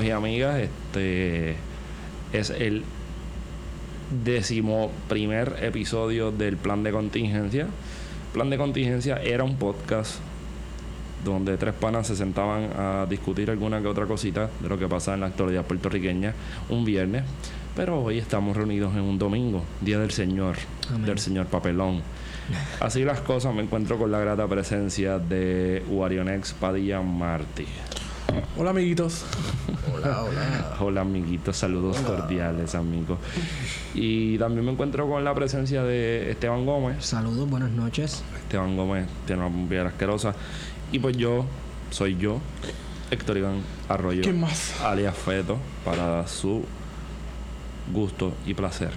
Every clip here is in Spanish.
Amigos y amigas, este es el décimo primer episodio del plan de contingencia. Plan de contingencia era un podcast donde tres panas se sentaban a discutir alguna que otra cosita de lo que pasa en la actualidad puertorriqueña un viernes. Pero hoy estamos reunidos en un domingo, Día del Señor, Amén. del Señor Papelón. Así las cosas, me encuentro con la grata presencia de Warionex Padilla Martí. Hola amiguitos. Hola, hola. Hola amiguitos, saludos cordiales amigos. Y también me encuentro con la presencia de Esteban Gómez. Saludos, buenas noches. Esteban Gómez tiene una piel asquerosa. Y pues yo, soy yo, Héctor Iván Arroyo, ¿Quién más? alias Feto, para su gusto y placer.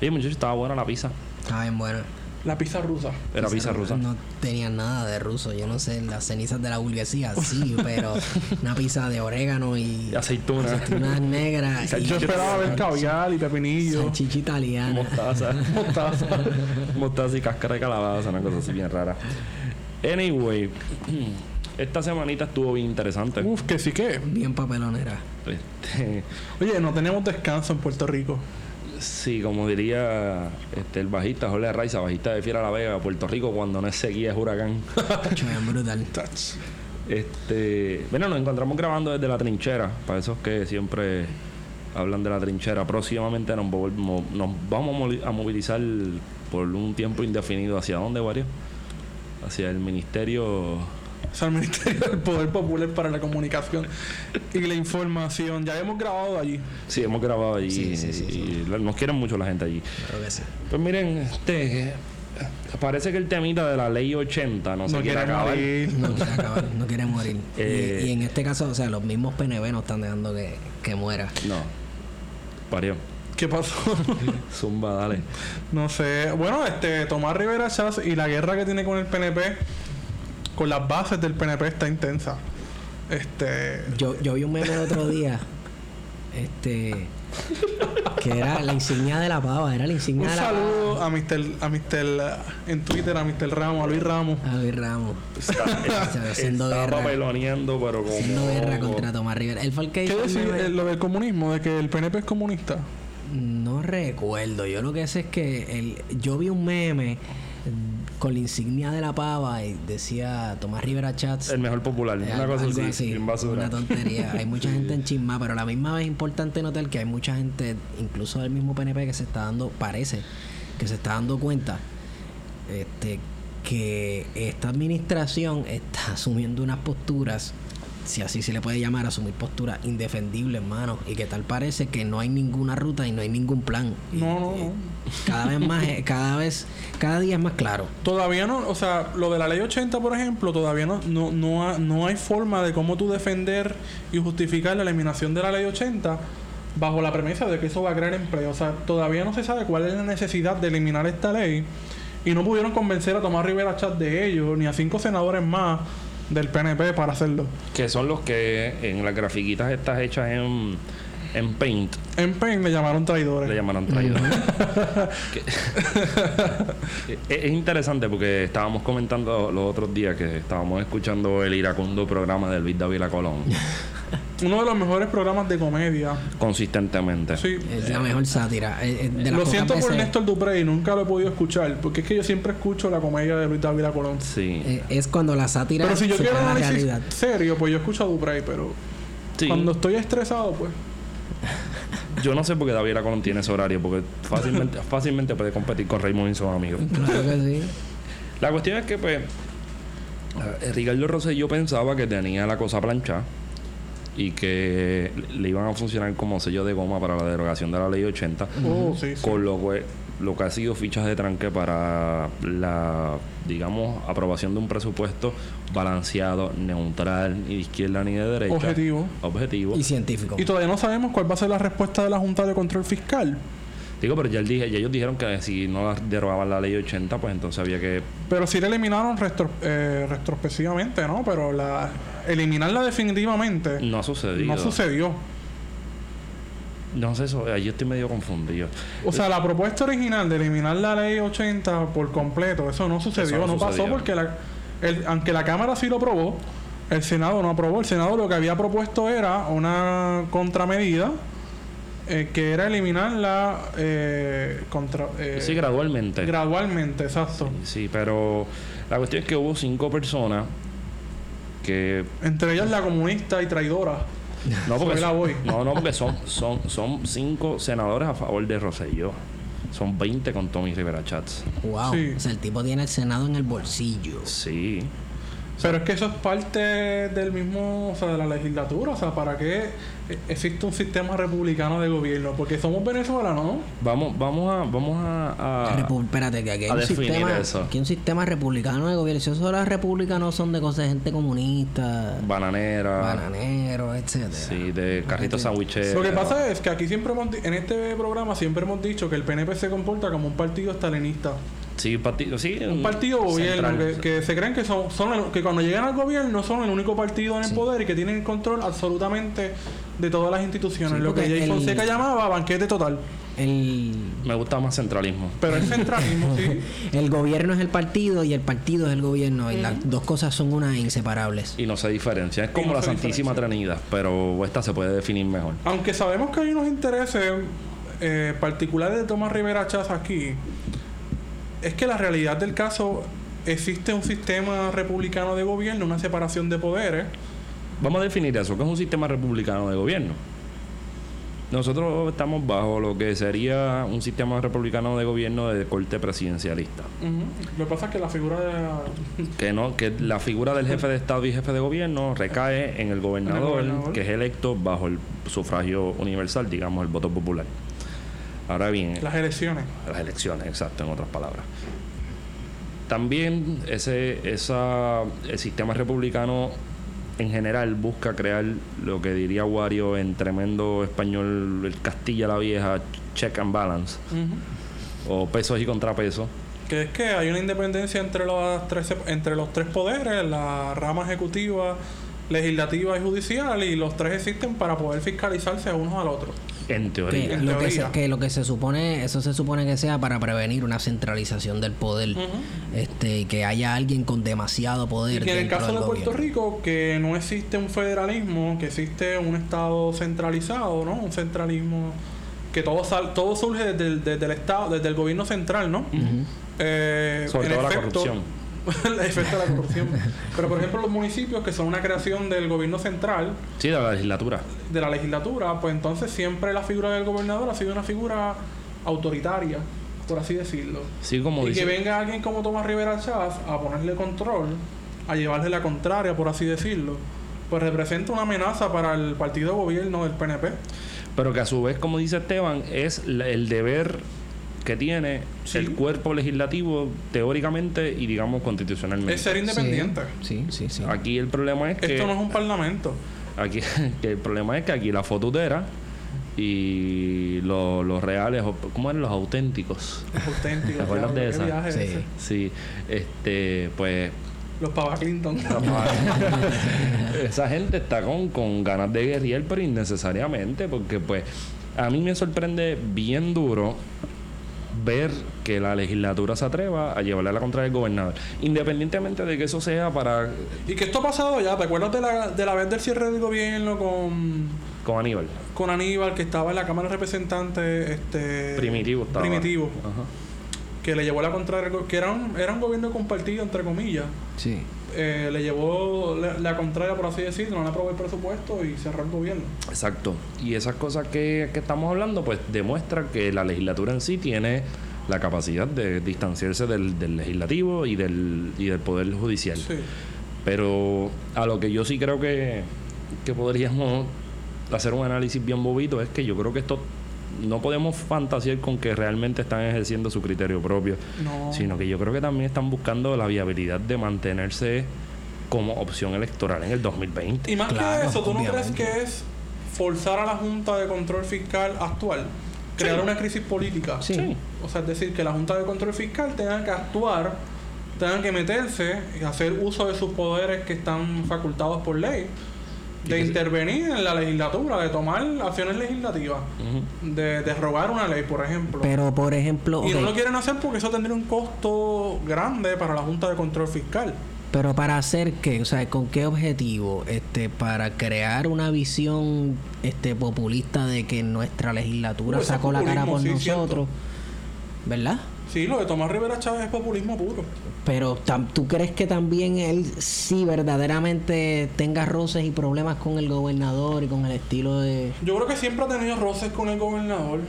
Oye muchachos, estaba buena la pizza. Estaba bien bueno. La pizza rusa. Era pizza rusa. No tenía nada de ruso. Yo no sé, las cenizas de la burguesía, sí, pero una pizza de orégano y Y aceituna. aceitunas negras y Yo esperaba ver caviar y pepinillo. salchicha italiana. Mostaza. Mostaza. Mostaza y cáscara de calabaza, una cosa así bien rara. Anyway, esta semanita estuvo bien interesante. Uf, que sí que. Bien papelonera. Este, Oye, no tenemos descanso en Puerto Rico. Sí, como diría este, el bajista Jorge Raiza, bajista de Fiera La Vega, Puerto Rico, cuando no es sequía es huracán. Brutal. Este, bueno, nos encontramos grabando desde la trinchera, para esos que siempre hablan de la trinchera. Próximamente nos, nos vamos a movilizar por un tiempo indefinido. ¿Hacia dónde, Wario? Hacia el Ministerio O sea, el Ministerio del Poder Popular para la Comunicación y la Información. Ya hemos grabado allí. Sí, hemos grabado allí Sí, sí, sí, y nos quieren mucho la gente allí. Creo que sí. Pues miren, este parece que el temita de la ley 80 no, se No quiere quiere acabar. morir. No quiere acabar, no quiere morir. Y- Eh. y, en este caso, o sea, los mismos PNB no están dejando que, que muera. No. Parió. ¿Qué pasó? Zumba, dale. no sé. Bueno, este Tomás Rivera Chávez y la guerra que tiene con el PNP, con las bases del PNP está intensa. Este. Yo, yo vi un meme el otro día. Este. Que era la insignia de la pava. Era la Un insignia de la pava. saludo a Mr. a Mr. en Twitter, a Mr. Ramos, a Luis Ramos. A Luis Ramos. Está, haciendo está guerra. papeloneando, pero como. Haciendo guerra contra Tomás Rivera. El ¿Qué el decir eh, lo del comunismo? De que el PNP es comunista. No recuerdo. Yo lo que sé es que el, yo vi un meme con la insignia de la pava y decía Tomás Rivera Chats. El mejor popular. Eh, una cosa así, basura. Una tontería. hay mucha gente en chisma, pero a la misma vez es importante notar que hay mucha gente, incluso del mismo PNP, que se está dando, parece, que se está dando cuenta este, que esta administración está asumiendo unas posturas, si así se le puede llamar, asumir posturas indefendibles, hermano, y que tal parece que no hay ninguna ruta y no hay ningún plan. No, no, y no. Cada vez más, eh, cada vez, cada día es más claro. Todavía no, o sea, lo de la ley 80, por ejemplo, todavía no, no, no, ha- no hay forma de cómo tú defender y justificar la eliminación de la ley 80 bajo la premisa de que eso va a crear empleo. O sea, todavía no se sabe cuál es la necesidad de eliminar esta ley y no pudieron convencer a Tomás Rivera Chat de ello, ni a cinco senadores más del PNP para hacerlo. Que son los que en las grafiquitas estas hechas en, en Paint En Pain le llamaron traidores. le llamaron traidores. Es, es interesante porque estábamos comentando los otros días que estábamos escuchando el iracundo programa de Luis David Colón Uno de los mejores programas de comedia. consistentemente. Sí. Es la mejor sátira. eh, eh, de Lo siento por Néstor Duprey, nunca lo he podido escuchar, porque es que yo siempre escucho la comedia de Luis David Colón. Sí. Eh, es cuando la sátira Pero si yo quiero análisis realidad. serio, pues yo escucho a Duprey, pero Sí. cuando estoy estresado, pues. Yo no sé por qué David Colón tiene ese horario, porque fácilmente, fácilmente puede competir con Raymond y sus amigos. Claro que sí. La cuestión es que, pues, Ricardo Rosselló pensaba que tenía la cosa planchada y que le iban a funcionar como sello de goma para la derogación de la ley 80, Oh, sí, sí. con lo que, lo que ha sido fichas de tranque para la, digamos, aprobación de un presupuesto balanceado, neutral, ni de izquierda ni de derecha. Objetivo. Objetivo. Y científico. Y todavía no sabemos cuál va a ser la respuesta de la Junta de Control Fiscal. Digo, pero ya, él dije, ya ellos dijeron que si no derogaban la ley 80, pues entonces había que Pero sí la eliminaron retro- eh, retrospectivamente, ¿no? Pero la eliminarla definitivamente no ha sucedido. no sucedió. No sé eso, ahí estoy medio confundido. O sea, la propuesta original de eliminar la ley 80 por completo, eso no sucedió, Eso no no, pasó sucedió. porque la, el- aunque la Cámara sí lo aprobó, el Senado no aprobó. El Senado lo que había propuesto era una contramedida eh, que era eliminarla eh, contra, eh, sí, gradualmente. gradualmente, exacto. Sí, pero la cuestión es que hubo cinco personas que Entre ellas la comunista y traidora. no porque la son, voy. no, no porque son son son cinco senadores a favor de Rosselló. Son 20 con Tommy Rivera Chats. Wow. Sí. O sea, el tipo tiene el Senado en el bolsillo. Sí. Pero es que eso es parte del mismo, o sea, de la legislatura. O sea, ¿para qué existe un sistema republicano de gobierno? Porque somos venezolanos, ¿no? Vamos vamos a vamos a, a- Repu- espérate, que aquí hay, a un definir sistema, eso. aquí hay un sistema republicano de gobierno. Si eso de las repúblicas no son de cosas de gente comunista, bananera. bananeros, etcétera. Sí, de carrito sandwichero. Lo que pasa es que aquí siempre hemos di- en este programa siempre hemos dicho que el PNP se comporta como un partido estalinista. Sí, partido, sí, Un partido gobierno central. que, que se creen que son, son el- que cuando llegan al gobierno son el único partido en el Sí. poder y que tienen el control absolutamente de todas las instituciones. Sí, lo que Jay el- Fonseca llamaba banquete total. El, Me gusta más centralismo. Pero el centralismo, sí. el gobierno es el partido y el partido es el gobierno. Y las dos cosas son unas inseparables. Y no se diferencia. Es como no la Santísima. Trinidad, pero esta se puede definir mejor. Aunque sabemos que hay unos intereses eh, particulares de Tomás Rivera Chaz aquí, es que la realidad del caso existe un sistema republicano de gobierno, una separación de poderes. Vamos a definir eso, que es un sistema republicano de gobierno. Nosotros estamos bajo lo que sería un sistema republicano de gobierno de corte presidencialista. Lo que pasa es que la figura de... Que no, que la figura del jefe de Estado y jefe de gobierno recae en el gobernador, En el gobernador. que es electo bajo el sufragio universal, digamos, el voto popular. Ahora bien, las elecciones. las elecciones, exacto, en otras palabras. También ese, esa, el sistema republicano en general busca crear lo que diría Wario en tremendo español, el Castilla la Vieja, check and balance, o pesos y contrapesos. Que es que hay una independencia entre los, tres, entre los tres poderes, la rama ejecutiva, legislativa y judicial, y los tres existen para poder fiscalizarse unos al otro. En Que teoría. En lo que, se, teoría. que lo que se supone, eso se supone que sea para prevenir una centralización del poder. Este, y que haya alguien con demasiado Y poder. que en el caso de Puerto gobierno. Rico, que no existe un federalismo, que existe un Estado centralizado, ¿no? Un centralismo que todo sal- todo surge desde el, desde el Estado, desde el gobierno central, ¿no? Eh, Sobre todo la corrupción. el efecto de la corrupción. Pero por ejemplo los municipios que son una creación del gobierno central, Sí, de la legislatura. de la legislatura, pues entonces siempre la figura del gobernador ha sido una figura autoritaria, por así decirlo. Sí, como y dice. que venga alguien como Tomás Rivera Chávez a ponerle control, a llevarle la contraria, por así decirlo, pues representa una amenaza para el partido de gobierno del PNP. Pero que a su vez, como dice Esteban, es el deber que tiene Sí. el cuerpo legislativo teóricamente y digamos constitucionalmente. Es ser independiente. Sí, sí, sí. Aquí el problema es que Esto no es un parlamento. aquí que el problema es que aquí la fotutera y lo- los reales, o- ¿cómo eran los auténticos? Auténtico. ¿Te acuerdas de esa? Sí. ese. Sí, este, pues Los Pava Clinton. esa gente está con, con ganas de guerrear, pero innecesariamente, porque pues a mí me sorprende bien duro ver que la legislatura se atreva a llevarle a la contra del gobernador, independientemente de que eso sea para y que esto ha pasado ya, ¿te acuerdas de la, de la vez del cierre del gobierno con, con Aníbal. con Aníbal, que estaba en la Cámara de Representantes? Este, Primitivo estaba. Primitivo. Ajá. Que le llevó la contraria, al go- que era un, era un gobierno compartido, entre comillas. Sí. Eh, le llevó la, la contraria, por así decirlo, no le aprobó el presupuesto y cerró el gobierno. Exacto. Y esas cosas que, que estamos hablando, pues demuestra que la legislatura en sí tiene la capacidad de distanciarse del, del legislativo y del, y del poder judicial. Sí. Pero a lo que yo sí creo que, que podríamos hacer un análisis bien bobito es que yo creo que esto no podemos fantasear con que realmente están ejerciendo su criterio propio, No. sino que yo creo que también están buscando la viabilidad de mantenerse como opción electoral en el 2020. Y más Claro, que eso, ¿tú no crees obviamente. que es forzar a la Junta de Control Fiscal actual? Crear una crisis política. Sí. Sí. O sea, es decir, que la Junta de Control Fiscal tenga que actuar, tenga que meterse y hacer uso de sus poderes que están facultados por ley, de intervenir en la legislatura, de tomar acciones legislativas, de derogar una ley, por ejemplo. Pero, por ejemplo, y no lo quieren hacer porque eso tendría un costo grande para la Junta de Control Fiscal. pero para hacer qué, o sea, con qué objetivo, este, para crear una visión, este, populista de que nuestra legislatura Uh, eso es sacó la cara por sí, nosotros, ¿verdad? Sí, lo de Tomás Rivera Chávez es populismo puro. Pero ¿tú crees que también él sí verdaderamente tenga roces y problemas con el gobernador y con el estilo de... Yo creo que siempre ha tenido roces con el gobernador.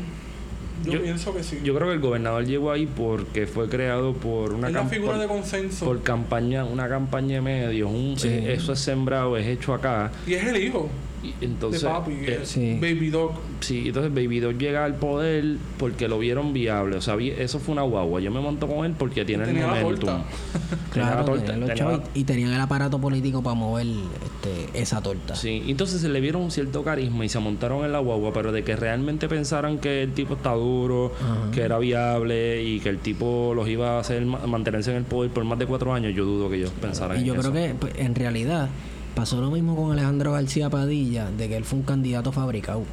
Yo, Yo- pienso que sí. Yo creo que el gobernador llegó ahí porque fue creado por una cam- figura por- de consenso. por campaña, una campaña de medios, un, Sí. eh, eso es sembrado, es hecho acá. Y es el hijo Y entonces, de papi, eh, es sí. Baby Dog. sí, entonces Baby Doll llega al poder porque lo vieron viable. O sea, vi- eso fue una guagua. Yo me monto con él porque tiene Tenía el la momentum. Tenía Claro, torta, tenía la- y, y tenían el aparato político para mover este, esa torta. Sí, entonces se le vieron un cierto carisma y se montaron en la guagua, pero de que realmente pensaran que el tipo está duro, Ajá. que era viable y que el tipo los iba a hacer ma- mantenerse en el poder por más de cuatro años, yo dudo que ellos pensaran Y en yo eso. creo que pues, en realidad pasó lo mismo con Alejandro García Padilla, de que él fue un candidato fabricado.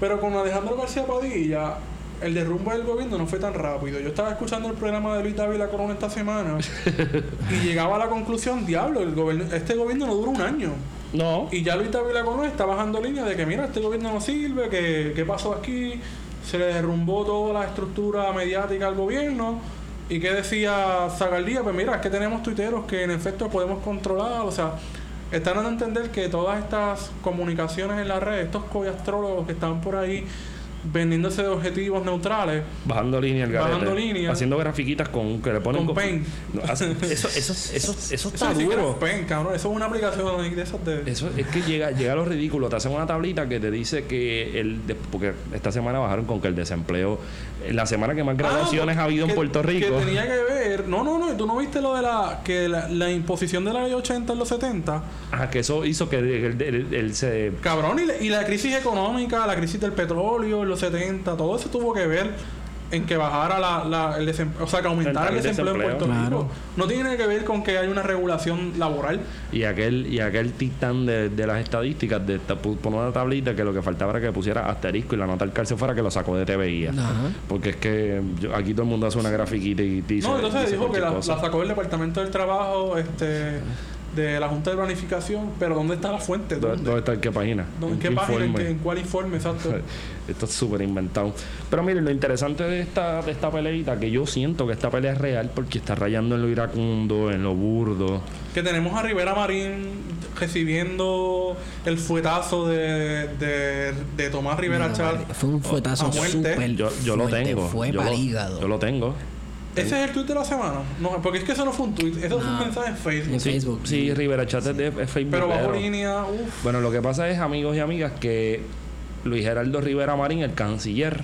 Pero con Alejandro García Padilla, el derrumbe del gobierno no fue tan rápido. Yo estaba escuchando el programa de Luis Dávila Corona esta semana y llegaba a la conclusión, diablo, el gobierno, este gobierno no dura un año. No, Y ya Luis Dávila Corona está bajando línea de que, mira, este gobierno no sirve, que qué pasó aquí, se le derrumbó toda la estructura mediática al gobierno. ¿Y qué decía Zagaldía? Pues mira, es que tenemos tuiteros que en efecto podemos controlar, o sea, están dando a entender que todas estas comunicaciones en la red, estos coyastrólogos que están por ahí vendiéndose de objetivos neutrales, bajando línea el garete. Bajando línea. Haciendo grafiquitas con que le ponen Con Paint. No, hace- eso, eso, eso, eso eso está siquiera duro. pen, cabrón, eso es una aplicación de esas de... Eso es que llega, llega a lo ridículo. Te hacen una tablita que te dice que el porque esta semana bajaron con que el desempleo, en la semana que más graduaciones Ah, ha habido en que- Puerto Rico. Que tenía que ver. No, no, no. ¿y ¿Tú no viste lo de la. que la, la imposición de la ley 80 en los 70? Ajá, que eso hizo que el, el- el- se Cabrón, y la, y la crisis económica, la crisis del petróleo en los 70, todo eso tuvo que ver en que bajara la, la- el desempleo. O sea, que aumentara el El desempleo, desempleo. en Puerto Claro. Rico. No tiene que ver con que hay una regulación laboral. y aquel y aquel titán de, de las estadísticas de esta- pu- pone una tablita que lo que faltaba era que pusiera asterisco y la nota al cárcel fuera que lo sacó de TVI. Porque es que yo- aquí todo el mundo hace una grafiquita y dice no, entonces dice dijo que la, sacó del Departamento del Trabajo, este de la Junta de Planificación, pero ¿dónde está la fuente? ¿Dónde, ¿Dónde? está? ¿En qué página? ¿En qué página? ¿En, informe? qué- en cuál informe? Exacto. Esto es súper inventado. Pero miren, lo interesante de esta, de esta peleita, que yo siento que esta pelea es real porque está rayando en lo iracundo, en lo burdo. que tenemos a Rivera Marín recibiendo el fuetazo de, de, de Tomás Rivera vale, Fue un fuetazo A muerte. súper Yo, yo lo tengo. Fue yo para lo, el hígado. Yo lo tengo. Ese es el tweet de la semana. No, porque es que eso no fue un tweet, eso fue un No. mensaje en Facebook. En Sí, Facebook. Sí, Rivera Chat es de es Facebook. Pero bajo línea, uff. Bueno, lo que pasa es, amigos y amigas, que Luis Geraldo Rivera Marín, el canciller,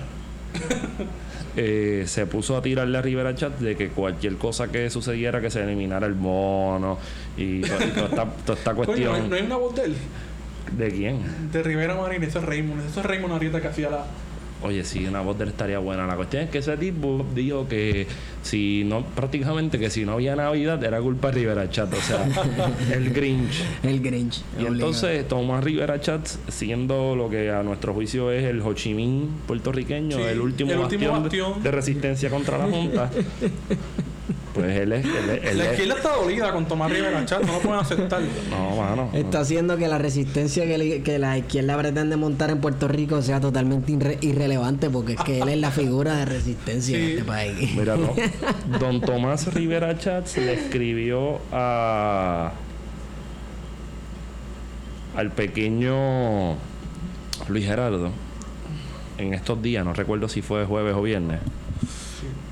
eh, se puso a tirarle a Rivera Chat de que cualquier cosa que sucediera, que se eliminara el bono y, to- y toda, esta, toda esta Coño, cuestión. no hay, no hay una voz de él. ¿De quién? De Rivera Marín, eso es Raymond. Eso es Raymond Arieta que hacía la. Oye, sí, una voz de él estaría buena. La cuestión es que ese tipo dijo que si no, prácticamente que si no había Navidad era culpa de Rivera Chat, o sea, el Grinch. El Grinch. Y obligado. entonces Tomás Rivera Chat, siendo lo que a nuestro juicio es el Ho Chi Minh puertorriqueño, Sí, el último, el último bastión, bastión. de resistencia contra la Junta, pues él es... Él es, él La es- izquierda está dolida con Tomás Rivera Chat, no lo pueden aceptar. no, mano. Está haciendo que la resistencia que, le- que la izquierda pretende montar en Puerto Rico sea totalmente irre- irrelevante porque es que él es la figura de resistencia en Sí. este país. Mira, no. Don Tomás Rivera Chats le escribió a al pequeño Luis Gerardo en estos días, no recuerdo si fue jueves o viernes,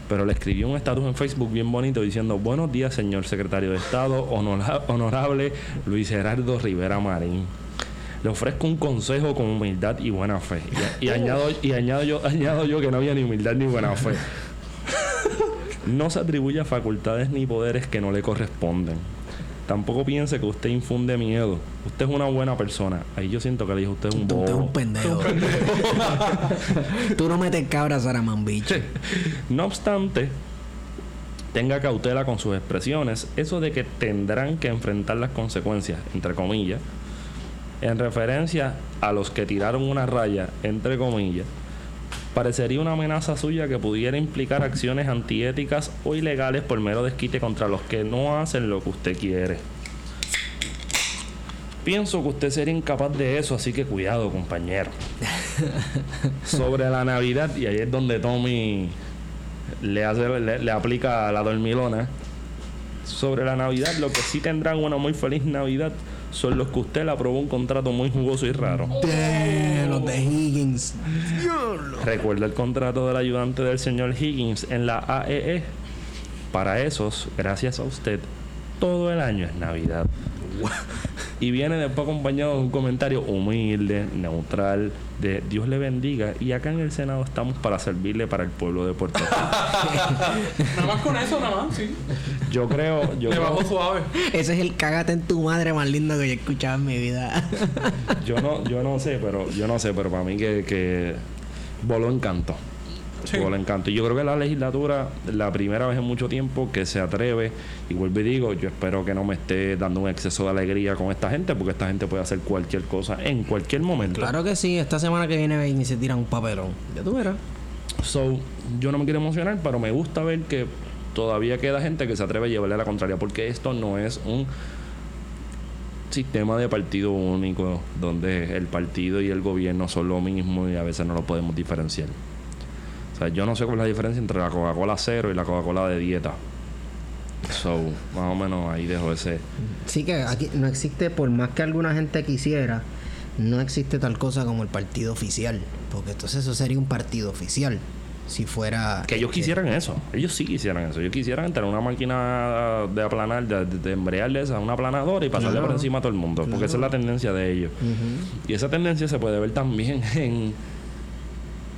pero le escribió un estatus en Facebook bien bonito diciendo buenos días señor secretario de Estado, honora- honorable Luis Gerardo Rivera Marín. Le ofrezco un consejo con humildad y buena fe. Y, y añado, y añado, yo, añado yo que no había ni humildad ni buena fe. No se atribuya facultades ni poderes que no le corresponden. Tampoco piense que usted infunde miedo. Usted es una buena persona. Ahí yo siento que le dije usted es un Tú, tú eres un bobo. pendejo. tú no metes cabras, Saraman, bicho. No obstante, tenga cautela con sus expresiones. Eso de que tendrán que enfrentar las consecuencias, entre comillas, en referencia a los que tiraron una raya, entre comillas, parecería una amenaza suya que pudiera implicar acciones antiéticas o ilegales por mero desquite contra los que no hacen lo que usted quiere. Pienso que usted sería incapaz de eso, así que cuidado, compañero. Sobre la Navidad, y ahí es donde Tommy le, hace, le, le aplica la dormilona. Sobre la Navidad, lo que sí tendrán una muy feliz Navidad son los que usted le aprobó un contrato muy jugoso y raro. De los de Higgins. Recuerda el contrato del ayudante del señor Higgins en la AEE. Para esos, gracias a usted, todo el año es Navidad. Y viene después acompañado de un comentario humilde, neutral, de Dios le bendiga. Y acá en el Senado estamos para servirle para el pueblo de Puerto Rico. Nada más con eso, nada más, sí. Yo creo, yo creo, bajo suave. Ese es el cágate en tu madre más lindo que yo he escuchado en mi vida. yo no, yo no sé, pero yo no sé, pero para mí que, que voló encanto. Sí. Voló encanto. Y yo creo que la legislatura, la primera vez en mucho tiempo que se atreve, y vuelvo y digo, yo espero que no me esté dando un exceso de alegría con esta gente, porque esta gente puede hacer cualquier cosa en cualquier momento. claro que sí, esta semana que viene ven y se tiran un papelón. Ya tú verás. So, yo no me quiero emocionar, pero me gusta ver que todavía queda gente que se atreve a llevarle a la contraria, porque esto no es un sistema de partido único donde el partido y el gobierno son lo mismo y a veces no lo podemos diferenciar. O sea, yo no sé cuál es la diferencia entre la Coca-Cola cero y la Coca-Cola de dieta. So, más o menos ahí dejo ese. Sí que aquí no existe, por más que alguna gente quisiera, no existe tal cosa como el partido oficial. Porque entonces eso sería un partido oficial. Si fuera... Que ellos quisieran eso. Ellos sí quisieran eso. Ellos quisieran tener una máquina de aplanar, de, de, embrearle esa, una aplanadora y pasarle Claro. por encima a todo el mundo. Porque esa es la tendencia de ellos. Y esa tendencia se puede ver también en,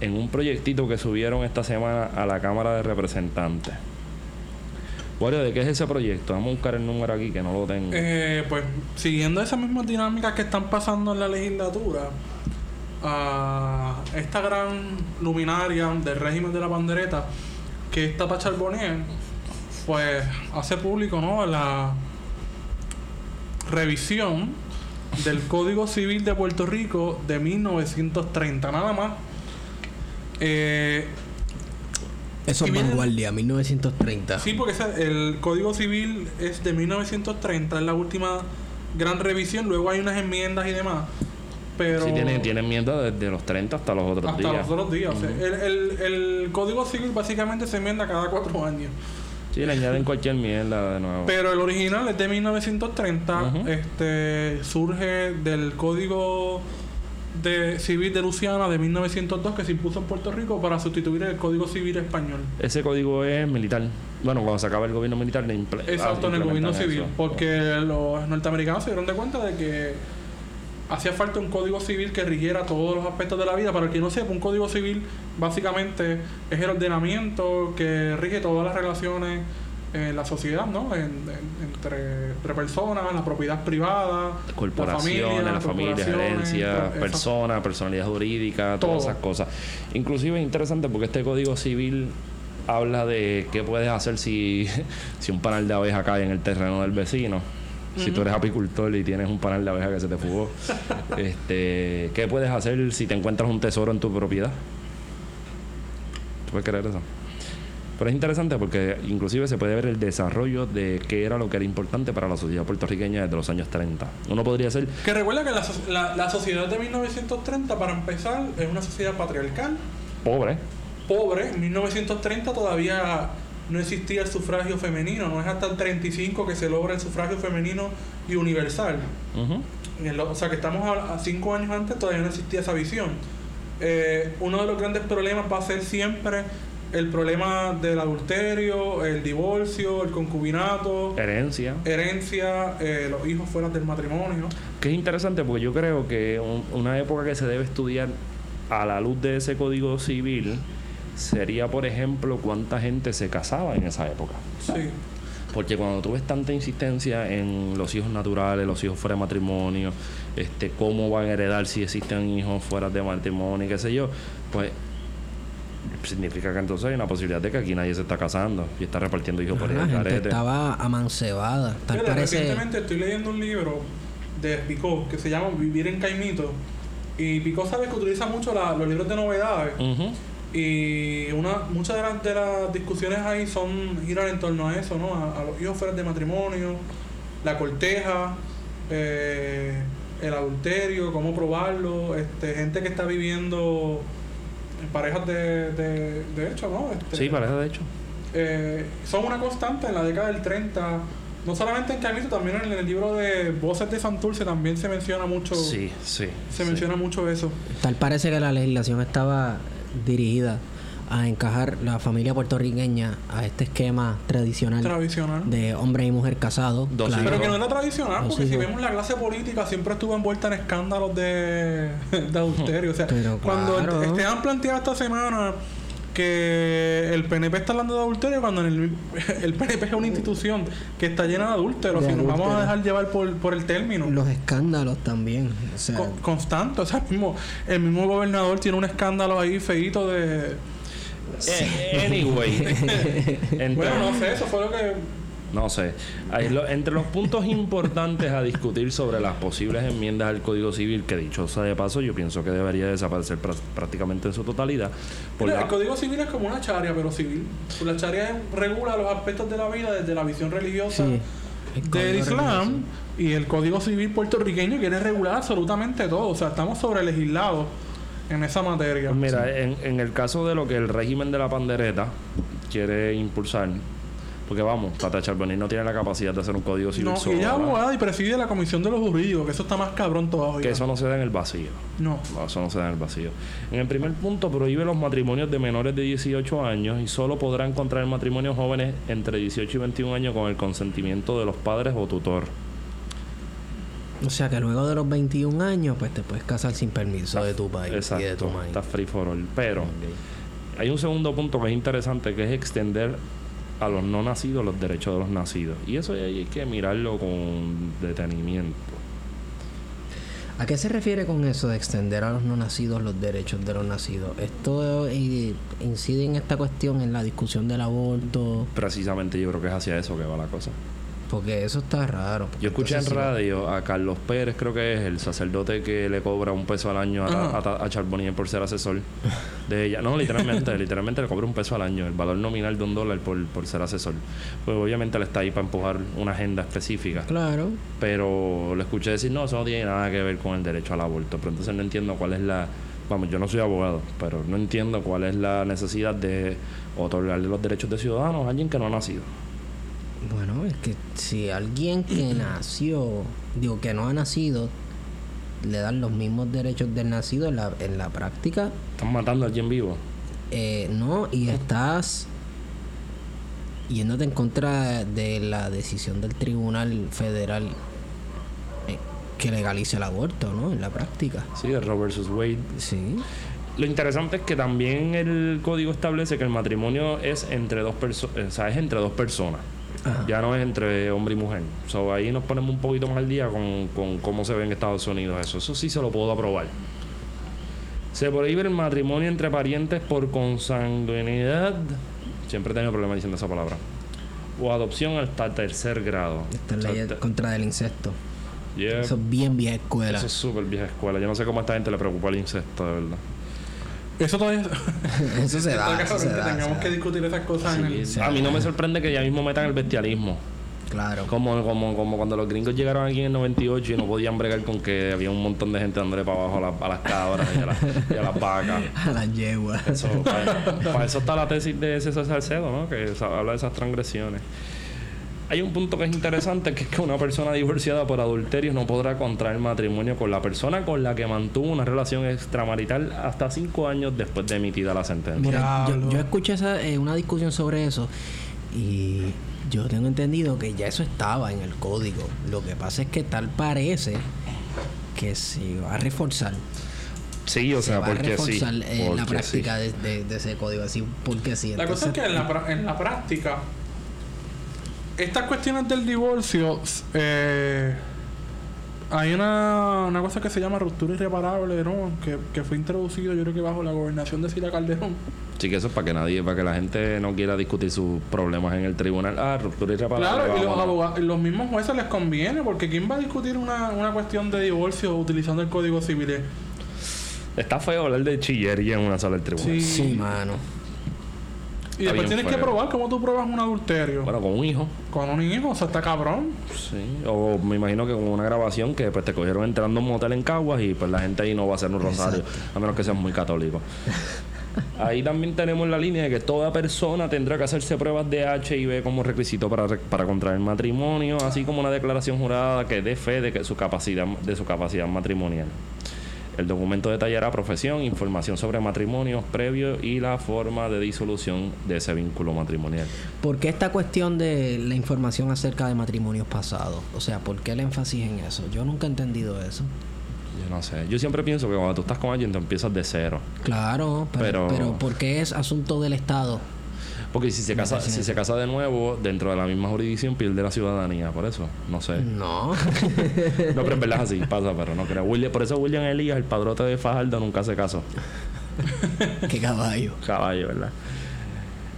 en un proyectito que subieron esta semana a la Cámara de Representantes. Wario, ¿de qué es ese proyecto? Vamos a buscar el número aquí que no lo tengo. Eh, pues siguiendo esas mismas dinámicas que están pasando en la legislatura, a esta gran luminaria del régimen de la bandereta, que es Tapa Charbonnier, pues hace público ¿no? la revisión del Código Civil de Puerto Rico de 1930, nada más. Eh, Eso es viene- vanguardia, 1930. Sí, porque el Código Civil es de 1930, es la última gran revisión, luego hay unas enmiendas y demás. Pero Sí, tiene, tiene enmienda desde los 30 hasta los otros hasta días. los otros días. o sea, el, el- el Código Civil básicamente se enmienda cada cuatro años. Sí, le añaden cualquier mierda de nuevo. Pero el original es de 1930, Ujú. este surge del Código de Civil de Luciana de 1902 que se impuso en Puerto Rico para sustituir el Código Civil español. Ese código es militar. Bueno, cuando se acaba el gobierno militar, le Exacto, en el gobierno civil. eso. Porque los norteamericanos se dieron de cuenta de que hacía falta un código civil que rigiera todos los aspectos de la vida. Para el que no sepa, un código civil básicamente es el ordenamiento que rige todas las relaciones en la sociedad, ¿no? En- en- entre, entre personas, la propiedad privada, corporaciones, la familia, to- esa- personas, personalidad jurídica, Todo. todas esas cosas. Inclusive es interesante porque este código civil habla de qué puedes hacer si, si un panal de abeja cae en el terreno del vecino. Si tú eres apicultor y tienes un panal de abeja que se te fugó, este, ¿qué puedes hacer si te encuentras un tesoro en tu propiedad? ¿Tú puedes creer eso? Pero es interesante porque inclusive se puede ver el desarrollo de qué era lo que era importante para la sociedad puertorriqueña desde los años 30. Uno podría ser Que recuerda que la, la- la sociedad de 1930, para empezar, es una sociedad patriarcal. pobre, pobre, en 1930 todavía no existía el sufragio femenino, no es hasta el 35 que se logra el sufragio femenino y universal. O sea que estamos a, a cinco años antes, todavía no existía esa visión. Eh, uno de los grandes problemas va a ser siempre el problema del adulterio, el divorcio, el concubinato, Herencia. herencia, eh, los hijos fuera del matrimonio. Que es interesante porque yo creo que un- una época que se debe estudiar a la luz de ese código civil sería, por ejemplo, cuánta gente se casaba en esa época. Sí. Porque cuando tú ves tanta insistencia en los hijos naturales, los hijos fuera de matrimonio, este, cómo van a heredar si existen hijos fuera de matrimonio, qué sé yo, pues significa que entonces hay una posibilidad de que aquí nadie se está casando y está repartiendo hijos por la el gente estaba amancebada. Tal Fíjate, parece. Recientemente estoy leyendo un libro de Picó que se llama Vivir en Caimito. Y Picó sabe que utiliza mucho la- los libros de novedades. Y una, muchas de las, de las discusiones ahí son giran en torno a eso, ¿no? A, a los hijos fuera de matrimonio, la corteja, eh, el adulterio, cómo probarlo, este, gente que está viviendo en parejas de, de, de hecho, ¿no? Este, Sí, parece de hecho. eh, son una constante en la década del 30. No solamente en Caimito, también en el libro de Voces de Santurce también se menciona mucho, Sí, sí. se sí. menciona mucho eso. Tal parece que la legislación estaba dirigida a encajar la familia puertorriqueña a este esquema tradicional Tradicional. de hombre y mujer casados. Dos claro. Pero que no era tradicional, porque si vemos la clase política siempre estuvo envuelta en escándalos de, de adulterio. O sea, Pero cuando claro. Esteban planteaba esta semana que el PNP está hablando de adulterio, cuando en el, el PNP es una institución que está llena de adúlteros, De y nos vamos a dejar llevar por, por el término. Los escándalos también. O sea, Co- constante, o sea, el mismo, el mismo gobernador tiene un escándalo ahí feíto de... Anyway. Bueno, no sé, eso fue lo que... No sé. Ahí lo- entre los puntos importantes a discutir sobre las posibles enmiendas al Código Civil, que dicho sea de paso, yo pienso que debería desaparecer prá- prácticamente en su totalidad. Por Mira, la- el Código Civil es como una charia, pero civil. Pues La charia regula los aspectos de la vida desde la visión religiosa Sí. Del Islam y el Código Civil puertorriqueño quiere regular absolutamente todo. O sea, estamos sobre legislados en esa materia. Pues mira, en, en el caso de lo que el régimen de la pandereta quiere impulsar, porque vamos, Tata Charbonnier no tiene la capacidad de hacer un código civil No, solo, ella abogada y preside la Comisión de los Jurídicos, que eso está más cabrón todavía. que eso no se da en el vacío. No. No, eso no se da en el vacío. En el primer punto, prohíbe los matrimonios de menores de 18 años y solo podrán contraer matrimonios jóvenes entre 18 y 21 años con el consentimiento de los padres o tutor. O sea que luego de los 21 años, pues te puedes casar sin permiso de tu país y de tu Exacto, maíz. está free for all. Pero hay un segundo punto que es interesante, que es extender a los no nacidos los derechos de los nacidos. Y eso hay hay que mirarlo con detenimiento. ¿A qué se refiere con eso de extender a los no nacidos los derechos de los nacidos? ¿Esto eh, incide en esta cuestión en la discusión del aborto? Precisamente yo creo que es hacia eso que va la cosa. Porque eso está raro. Yo escuché en radio a Carlos Pérez, creo que es el sacerdote que le cobra un peso al año a, Ajá. a, a Charbonnier por ser asesor de ella. No, literalmente, literalmente le cobra un peso al año, el valor nominal de un dólar por, por ser asesor. Pues obviamente él está ahí para empujar una agenda específica. Claro. Pero le escuché decir, no, eso no tiene nada que ver con el derecho al aborto. Pero entonces no entiendo cuál es la... Vamos, yo no soy abogado, pero no entiendo cuál es la necesidad de otorgarle los derechos de ciudadanos a alguien que no ha nacido. Bueno, es que si alguien que nació, digo que no ha nacido, le dan los mismos derechos del nacido en la, en la práctica, Están matando a alguien vivo. eh, no, y estás yéndote en contra de la decisión del Tribunal Federal eh, que legalice el aborto, ¿no? En la práctica. Sí, de Roe versus Wade. Sí. Lo interesante es que también el código establece que el matrimonio es entre dos personas, o sea, es entre dos personas. Ajá. Ya no es entre hombre y mujer. So, ahí nos ponemos un poquito más al día con, con cómo se ve en Estados Unidos eso. Eso sí se lo puedo aprobar. Se prohíbe el matrimonio entre parientes por consanguinidad. Siempre he tenido problemas diciendo esa palabra. O adopción hasta tercer grado. Esta O sea, ley te- contra del incesto. yeah, Eso es bien vieja escuela. eso es súper vieja escuela. Yo no sé cómo a esta gente le preocupa el incesto, de verdad. Eso todavía... Eso se da. Eso se da, tengamos se que da. discutir esas cosas en el... Sí. A mí no me sorprende que ya mismo metan el bestialismo. Claro. Como, como, como cuando los gringos llegaron aquí en el 98 y no podían bregar con que había un montón de gente dándole para abajo a, la- a las cabras y a, las- y a las vacas. A la yegua. Eso, para, para eso está la tesis de César Salcedo, ¿no? Que habla de esas transgresiones. Hay un punto que es interesante, que es que una persona divorciada por adulterio no podrá contraer matrimonio con la persona con la que mantuvo una relación extramarital hasta cinco años después de emitida la sentencia. Mira, yo, escuché esa, eh, una discusión sobre eso y yo tengo entendido que ya eso estaba en el código. Lo que pasa es que tal parece que se va a reforzar. Sí, o se sea, va a porque sí. reforzar eh, la práctica de, de- de ese código, así porque sí. La cosa es que en la, pra- en la práctica, estas cuestiones del divorcio, eh, hay una, una cosa que se llama ruptura irreparable, ¿no? Que, que fue introducido, yo creo que bajo la gobernación de Sila Calderón. Sí, que eso es para que nadie, para que la gente no quiera discutir sus problemas en el tribunal. Ah, ruptura irreparable. Claro, y los, abogados, los mismos jueces les conviene, porque ¿quién va a discutir una, una cuestión de divorcio utilizando el Código Civil? Está feo hablar de chillería en una sala del tribunal. Sí. sí, mano. Y después tienes que probar cómo tú pruebas un adulterio. Bueno, con un hijo. Con un hijo, o sea, está cabrón. Sí. O me imagino que con una grabación que pues te cogieron entrando a un motel en Caguas y pues la gente ahí no va a hacer un rosario. A menos que seas muy católico. Ahí también tenemos la línea de que toda persona tendrá que hacerse pruebas de HIV como requisito para, para contraer matrimonio, así como una declaración jurada que dé fe de que su capacidad de su capacidad matrimonial. El documento detallará profesión, información sobre matrimonios previos y la forma de disolución de ese vínculo matrimonial. ¿Por qué esta cuestión de la información acerca de matrimonios pasados? O sea, ¿por qué el énfasis en eso? Yo nunca he entendido eso. Yo no sé. Yo siempre pienso que cuando tú estás con alguien, tú empiezas de cero. Claro, pero, Pero- pero ¿por qué es asunto del Estado? Porque si se casa, si se casa de nuevo, dentro de la misma jurisdicción, pierde la ciudadanía. Por eso, no sé. No. No, pero en verdad es así, pasa, pero no creo. William, por eso William Elías, el padrote de Fajardo, nunca se casó. qué caballo. Caballo, ¿verdad?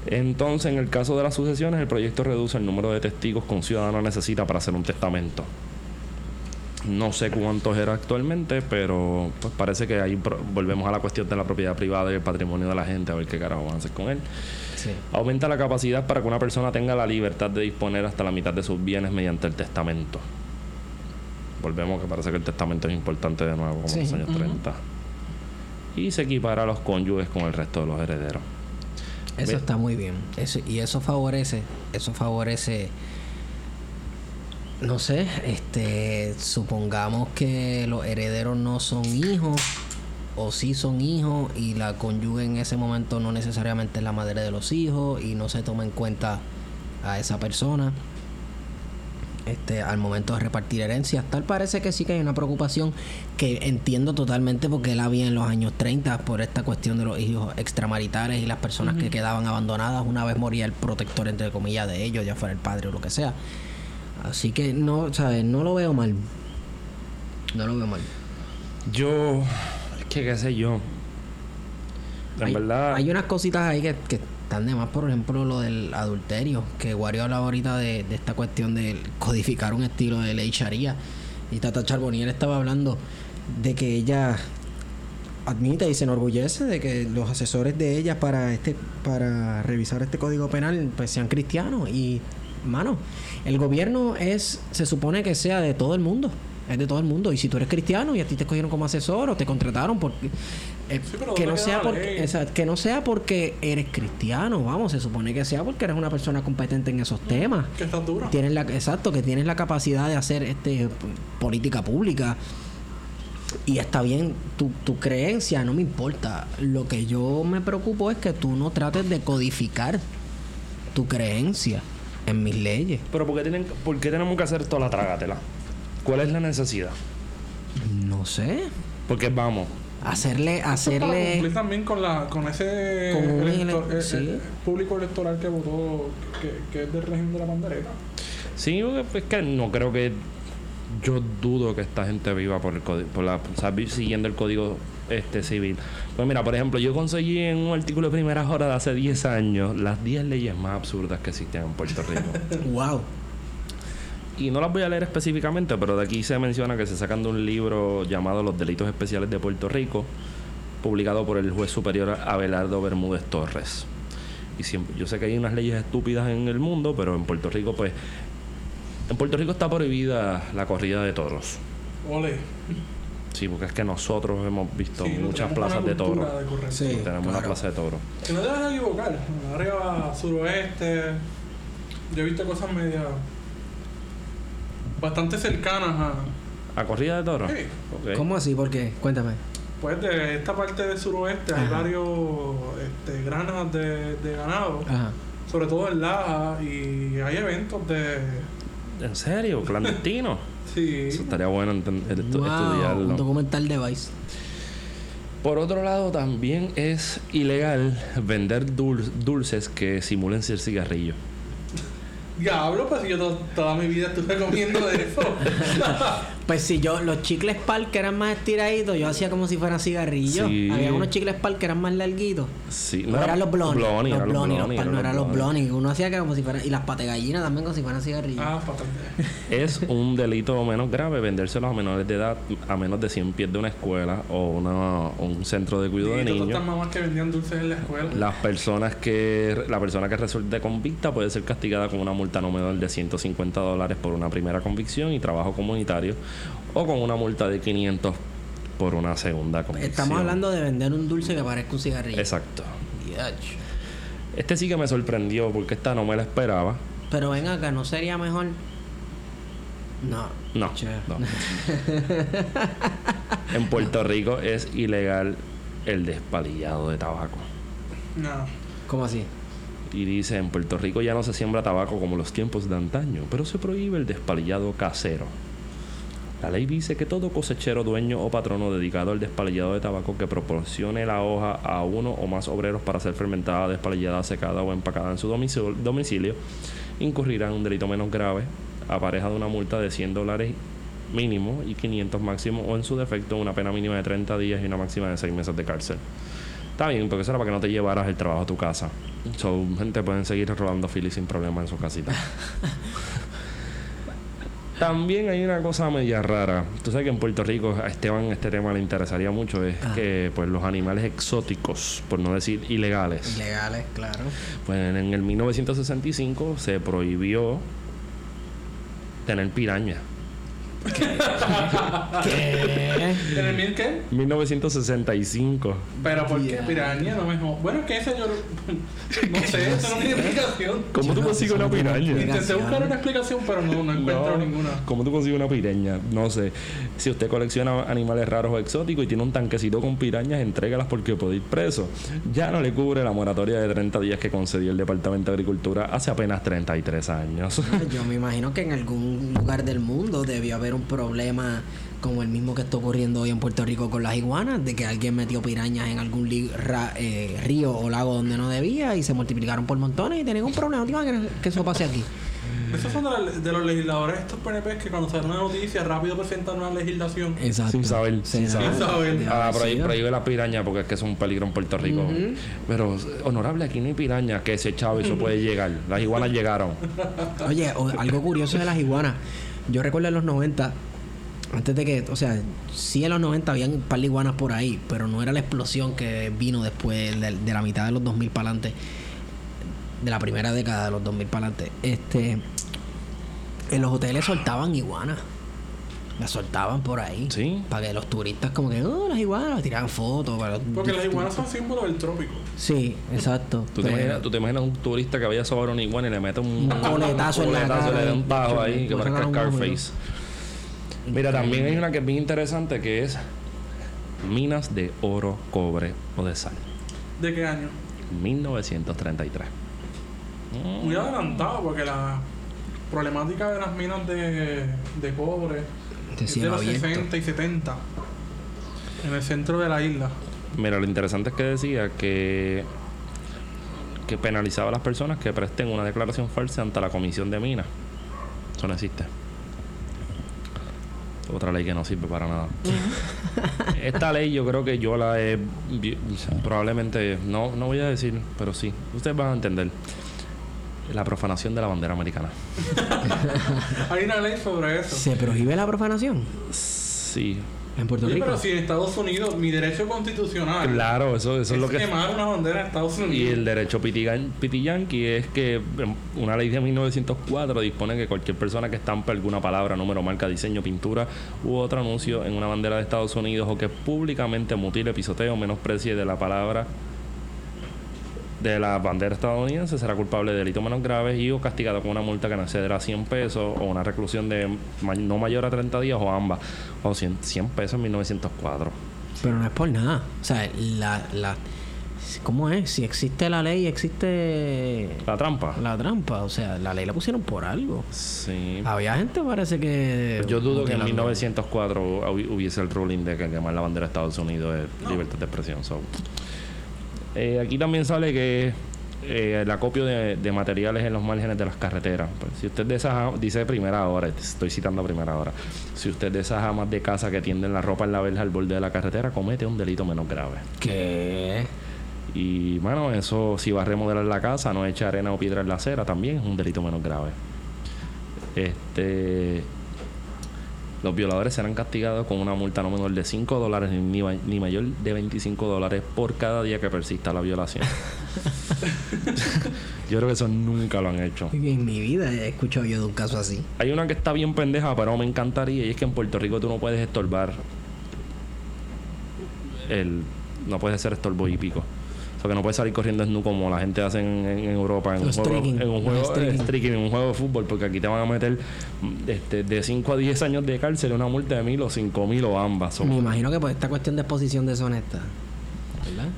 Entonces, en el caso de las sucesiones, el proyecto reduce el número de testigos que un ciudadano necesita para hacer un testamento. No sé cuántos era actualmente, pero pues parece que ahí volvemos a la cuestión de la propiedad privada y el patrimonio de la gente, a ver qué carajo van a hacer con él. Sí. Aumenta la capacidad para que una persona tenga la libertad de disponer hasta la mitad de sus bienes mediante el testamento. Volvemos que parece que el testamento es importante de nuevo, como Sí, en los años ujú. 30. Y se equipara a los cónyuges con el resto de los herederos. Eso está muy bien. Eso, y eso favorece, eso favorece, no sé, este, supongamos que los herederos no son hijos o sí son hijos y la cónyuge en ese momento no necesariamente es la madre de los hijos y no se toma en cuenta a esa persona. Este, al momento de repartir herencias, tal parece que sí que hay una preocupación que entiendo totalmente porque la había en los años 30 por esta cuestión de los hijos extramaritales y las personas que quedaban abandonadas una vez moría el protector entre comillas de ellos, ya fuera el padre o lo que sea. Así que no, ¿sabes? No lo veo mal. No lo veo mal. Yo, que qué sé yo. En hay, verdad, hay unas cositas ahí que, que están de más, por ejemplo, lo del adulterio, que Wario hablaba ahorita de, de esta cuestión de codificar un estilo de ley sharia. Y Tata Charbonnier estaba hablando de que ella admite y se enorgullece de que los asesores de ella para este para revisar este código penal pues sean cristianos y mano el gobierno es se supone que sea de todo el mundo es de todo el mundo. Y si tú eres cristiano y a ti te escogieron como asesor o te contrataron por eh, Sí, que ¿dónde no sea porque que no sea porque eres cristiano vamos se supone que sea porque eres una persona competente en esos temas. Que está dura. tienes la exacto que tienes la capacidad de hacer este política pública. Y está bien tu, tu creencia no me importa. Lo que yo me preocupo es que tú no trates de codificar tu creencia en mis leyes. Pero ¿por qué, tienen, ¿por qué tenemos que hacer toda la trágatela? ¿Cuál es la necesidad? no sé Porque vamos, hacerle para hacerle cumplir también con la con ese Con un elector- ele- eh, sí. eh, público electoral que votó que, que es del régimen de la bandereta Sí, es que no creo que. Yo dudo que esta gente viva por el código, por la, o sea, siguiendo el código este civil. Pues mira, por ejemplo, yo conseguí en un artículo de primeras horas de hace 10 años las 10 leyes más absurdas que existen en Puerto Rico. wow y no las voy a leer específicamente, pero de aquí se menciona que se sacan de un libro llamado Los Delitos Especiales de Puerto Rico, publicado por el juez superior Abelardo Bermúdez Torres. Y siempre, yo sé que hay unas leyes estúpidas en el mundo, pero en Puerto Rico, pues. En Puerto Rico está prohibida la corrida de toros. ole Sí, porque es que nosotros hemos visto Sí, muchas plazas de toros. Sí. Tenemos una plaza de toros. que no te vas a equivocar arriba suroeste yo he visto cosas medias bastante cercanas a. ¿A corrida de toros? Sí. Ok. ¿Cómo así? ¿Por qué? Cuéntame. Pues de esta parte del suroeste hay varios este, granas de, de ganado, Ajá. sobre todo en Laja, y hay eventos de. ¿En serio? ¿Clandestino? Sí. Eso estaría bueno estu- Wow, un estudiarlo. documental de Vice. Por otro lado, también es ilegal vender dul- dulces que simulen ser cigarrillos. Diablo, pues yo to- toda mi vida estuve comiendo de eso. Pues si yo, los chicles Park que eran más estiraditos, yo hacía como si fueran cigarrillos. Sí. Había unos chicles Park que eran más larguitos. Sí, No, eran los blondies, los Park, no eran los blondies. Uno hacía que como si fueran. Y las pategallinas también como si fueran cigarrillos. ah. Es un delito menos grave vendérselos a menores de edad a menos de 100 pies de una escuela o una, un centro de cuidado de Y todas niños. mamás que vendían dulces en la escuela. Las personas que la persona que resulte convicta puede ser castigada con una multa no menor de 150 dólares por una primera convicción y trabajo comunitario o con una multa de 500 por una segunda convicción. Estamos hablando de vender un dulce que parezca un cigarrillo. Exacto. Este sí que me sorprendió porque esta no me la esperaba. Pero ven acá, ¿no sería mejor? No. No, no. en Puerto Rico es ilegal el despalillado de tabaco. No. ¿Cómo así? Y dice, en Puerto Rico ya no se siembra tabaco como los tiempos de antaño, pero se prohíbe el despalillado casero. La ley dice que todo cosechero, dueño o patrono dedicado al despalillado de tabaco que proporcione la hoja a uno o más obreros para ser fermentada, despalillada, secada o empacada en su domicilio, incurrirá en un delito menos grave, apareja de una multa de 100 dólares mínimo y 500 máximo, o en su defecto una pena mínima de 30 días y una máxima de 6 meses de cárcel. Está bien, porque eso para que no te llevaras el trabajo a tu casa. Gente pueden seguir robando fili sin problema en su casita. También hay una cosa media rara. Tú sabes que en Puerto Rico a Esteban este tema le interesaría mucho. Es Ah. que pues los animales exóticos, por no decir ilegales. Ilegales, claro. Pues en el 1965 se prohibió tener piraña. ¿Qué? ¿En el mil qué? 1965. Pero ¿por qué piraña? No me jo- Bueno, es que ese yo... No sé, eso no tiene explicación. ¿Cómo Yo tú no- consigues eso una piraña? Intenté buscar una explicación, pero no, no encuentro No. ninguna. ¿Cómo tú consigues una piraña? No sé. Si usted colecciona animales raros o exóticos y tiene un tanquecito con pirañas, entrégalas porque puede ir preso. Ya no le cubre la moratoria de 30 días que concedió el Departamento de Agricultura hace apenas 33 años. Yo me imagino que en algún lugar del mundo debió haber un problema como el mismo que está ocurriendo hoy en Puerto Rico con las iguanas, de que alguien metió pirañas en algún ra- eh, río o lago donde no debía y se multiplicaron por montones y tienen un problema. ¿No te imaginas que eso pase aquí? Esos son de, la- de los legisladores estos PNP que cuando salen una noticia rápido presentan una legislación. Exacto. Sin saber, sin saber. Sin saber. Ah, haber prohí- sido. prohíbe la piraña porque es que es un peligro en Puerto Rico. Pero, honorable, aquí no hay piraña que ese chavo eso puede llegar. Las iguanas llegaron. Oye, o- algo curioso de las iguanas. Yo recuerdo en los 90, antes de que, o sea, sí en los 90 habían un par de iguanas por ahí, pero no era la explosión que vino después de, la mitad de los 2000 para adelante, de la primera década de los 2000 para adelante. Este, en los hoteles soltaban iguanas. Las soltaban por ahí. Sí. Para que los turistas como que, oh, las iguanas, tiraban fotos. Para los- Porque las iguanas son símbolos del trópico. Sí, exacto. ¿Tú te, imaginas, tú te imaginas un turista que vaya sobre una iguana y le mete un, Un coletazo en la cara le da un bajo ahí que parezca Scarface. Mira, también hay una que es bien interesante que es minas de oro, cobre o de sal. ¿De qué año? 1933. Muy adelantado porque la problemática de las minas de, de cobre De es de cielo los abierto. 60 y 70 en el centro de la isla. Mira, lo interesante es que decía que que penalizaba a las personas que presten una declaración falsa ante la comisión de minas. Eso no existe. Otra ley que no sirve para nada. Esta ley yo creo que yo la he probablemente no no voy a decir, pero sí, ustedes van a entender. La profanación de la bandera americana. Hay una ley sobre eso. ¿Se prohíbe la profanación Sí, en Puerto Rico? pero si en Estados Unidos mi derecho constitucional claro, eso, eso es lo que quemar una bandera en Estados Unidos. Y el derecho pitiyanqui es que em, una ley de 1904 dispone que cualquier persona que estampe alguna palabra, número, marca, diseño, pintura u otro anuncio en una bandera de Estados Unidos o que públicamente mutile, pisotee o menosprecie de la palabra de la bandera estadounidense será culpable de delitos menos graves y o castigado con una multa que no excederá 100 pesos o una reclusión de no mayor a 30 días o ambas. O 100, 100 pesos en 1904. Pero no es por nada. O sea, la, la, ¿cómo es? Si existe la ley, existe La trampa. la trampa. O sea, la ley la pusieron por algo. Sí. Había gente, parece que. Yo dudo que en mutilando. 1904 hubi- hubiese el ruling de que quemar la bandera de Estados Unidos es libertad de expresión. so. Eh, aquí también sale que eh, el acopio de, de materiales en los márgenes de las carreteras. Pues, si usted de esas, dice primera hora, estoy citando a primera hora, si usted de esas amas de casa que tienden la ropa en la verja al borde de la carretera, comete un delito menos grave. ¿Qué? Y bueno, eso si va a remodelar la casa, no echa arena o piedra en la acera, también es un delito menos grave. Este los violadores serán castigados con una multa no menor de 5 dólares ni, ma- ni mayor de 25 dólares por cada día que persista la violación. yo creo que eso nunca lo han hecho. En mi vida he escuchado yo de un caso así. Hay una que está bien pendeja, pero me encantaría, y es que en Puerto Rico tú no puedes estorbar el... No puedes hacer estorbo hípico. O sea, que no puedes salir corriendo desnudo como la gente hace en, en Europa en un, juego, en un juego de streaking, en un juego de fútbol, porque aquí te van a meter mm, este, de 5 a 10 años de cárcel, una multa de mil o cinco mil o ambas. Me imagino que por esta cuestión de exposición deshonesta. ¿Verdad?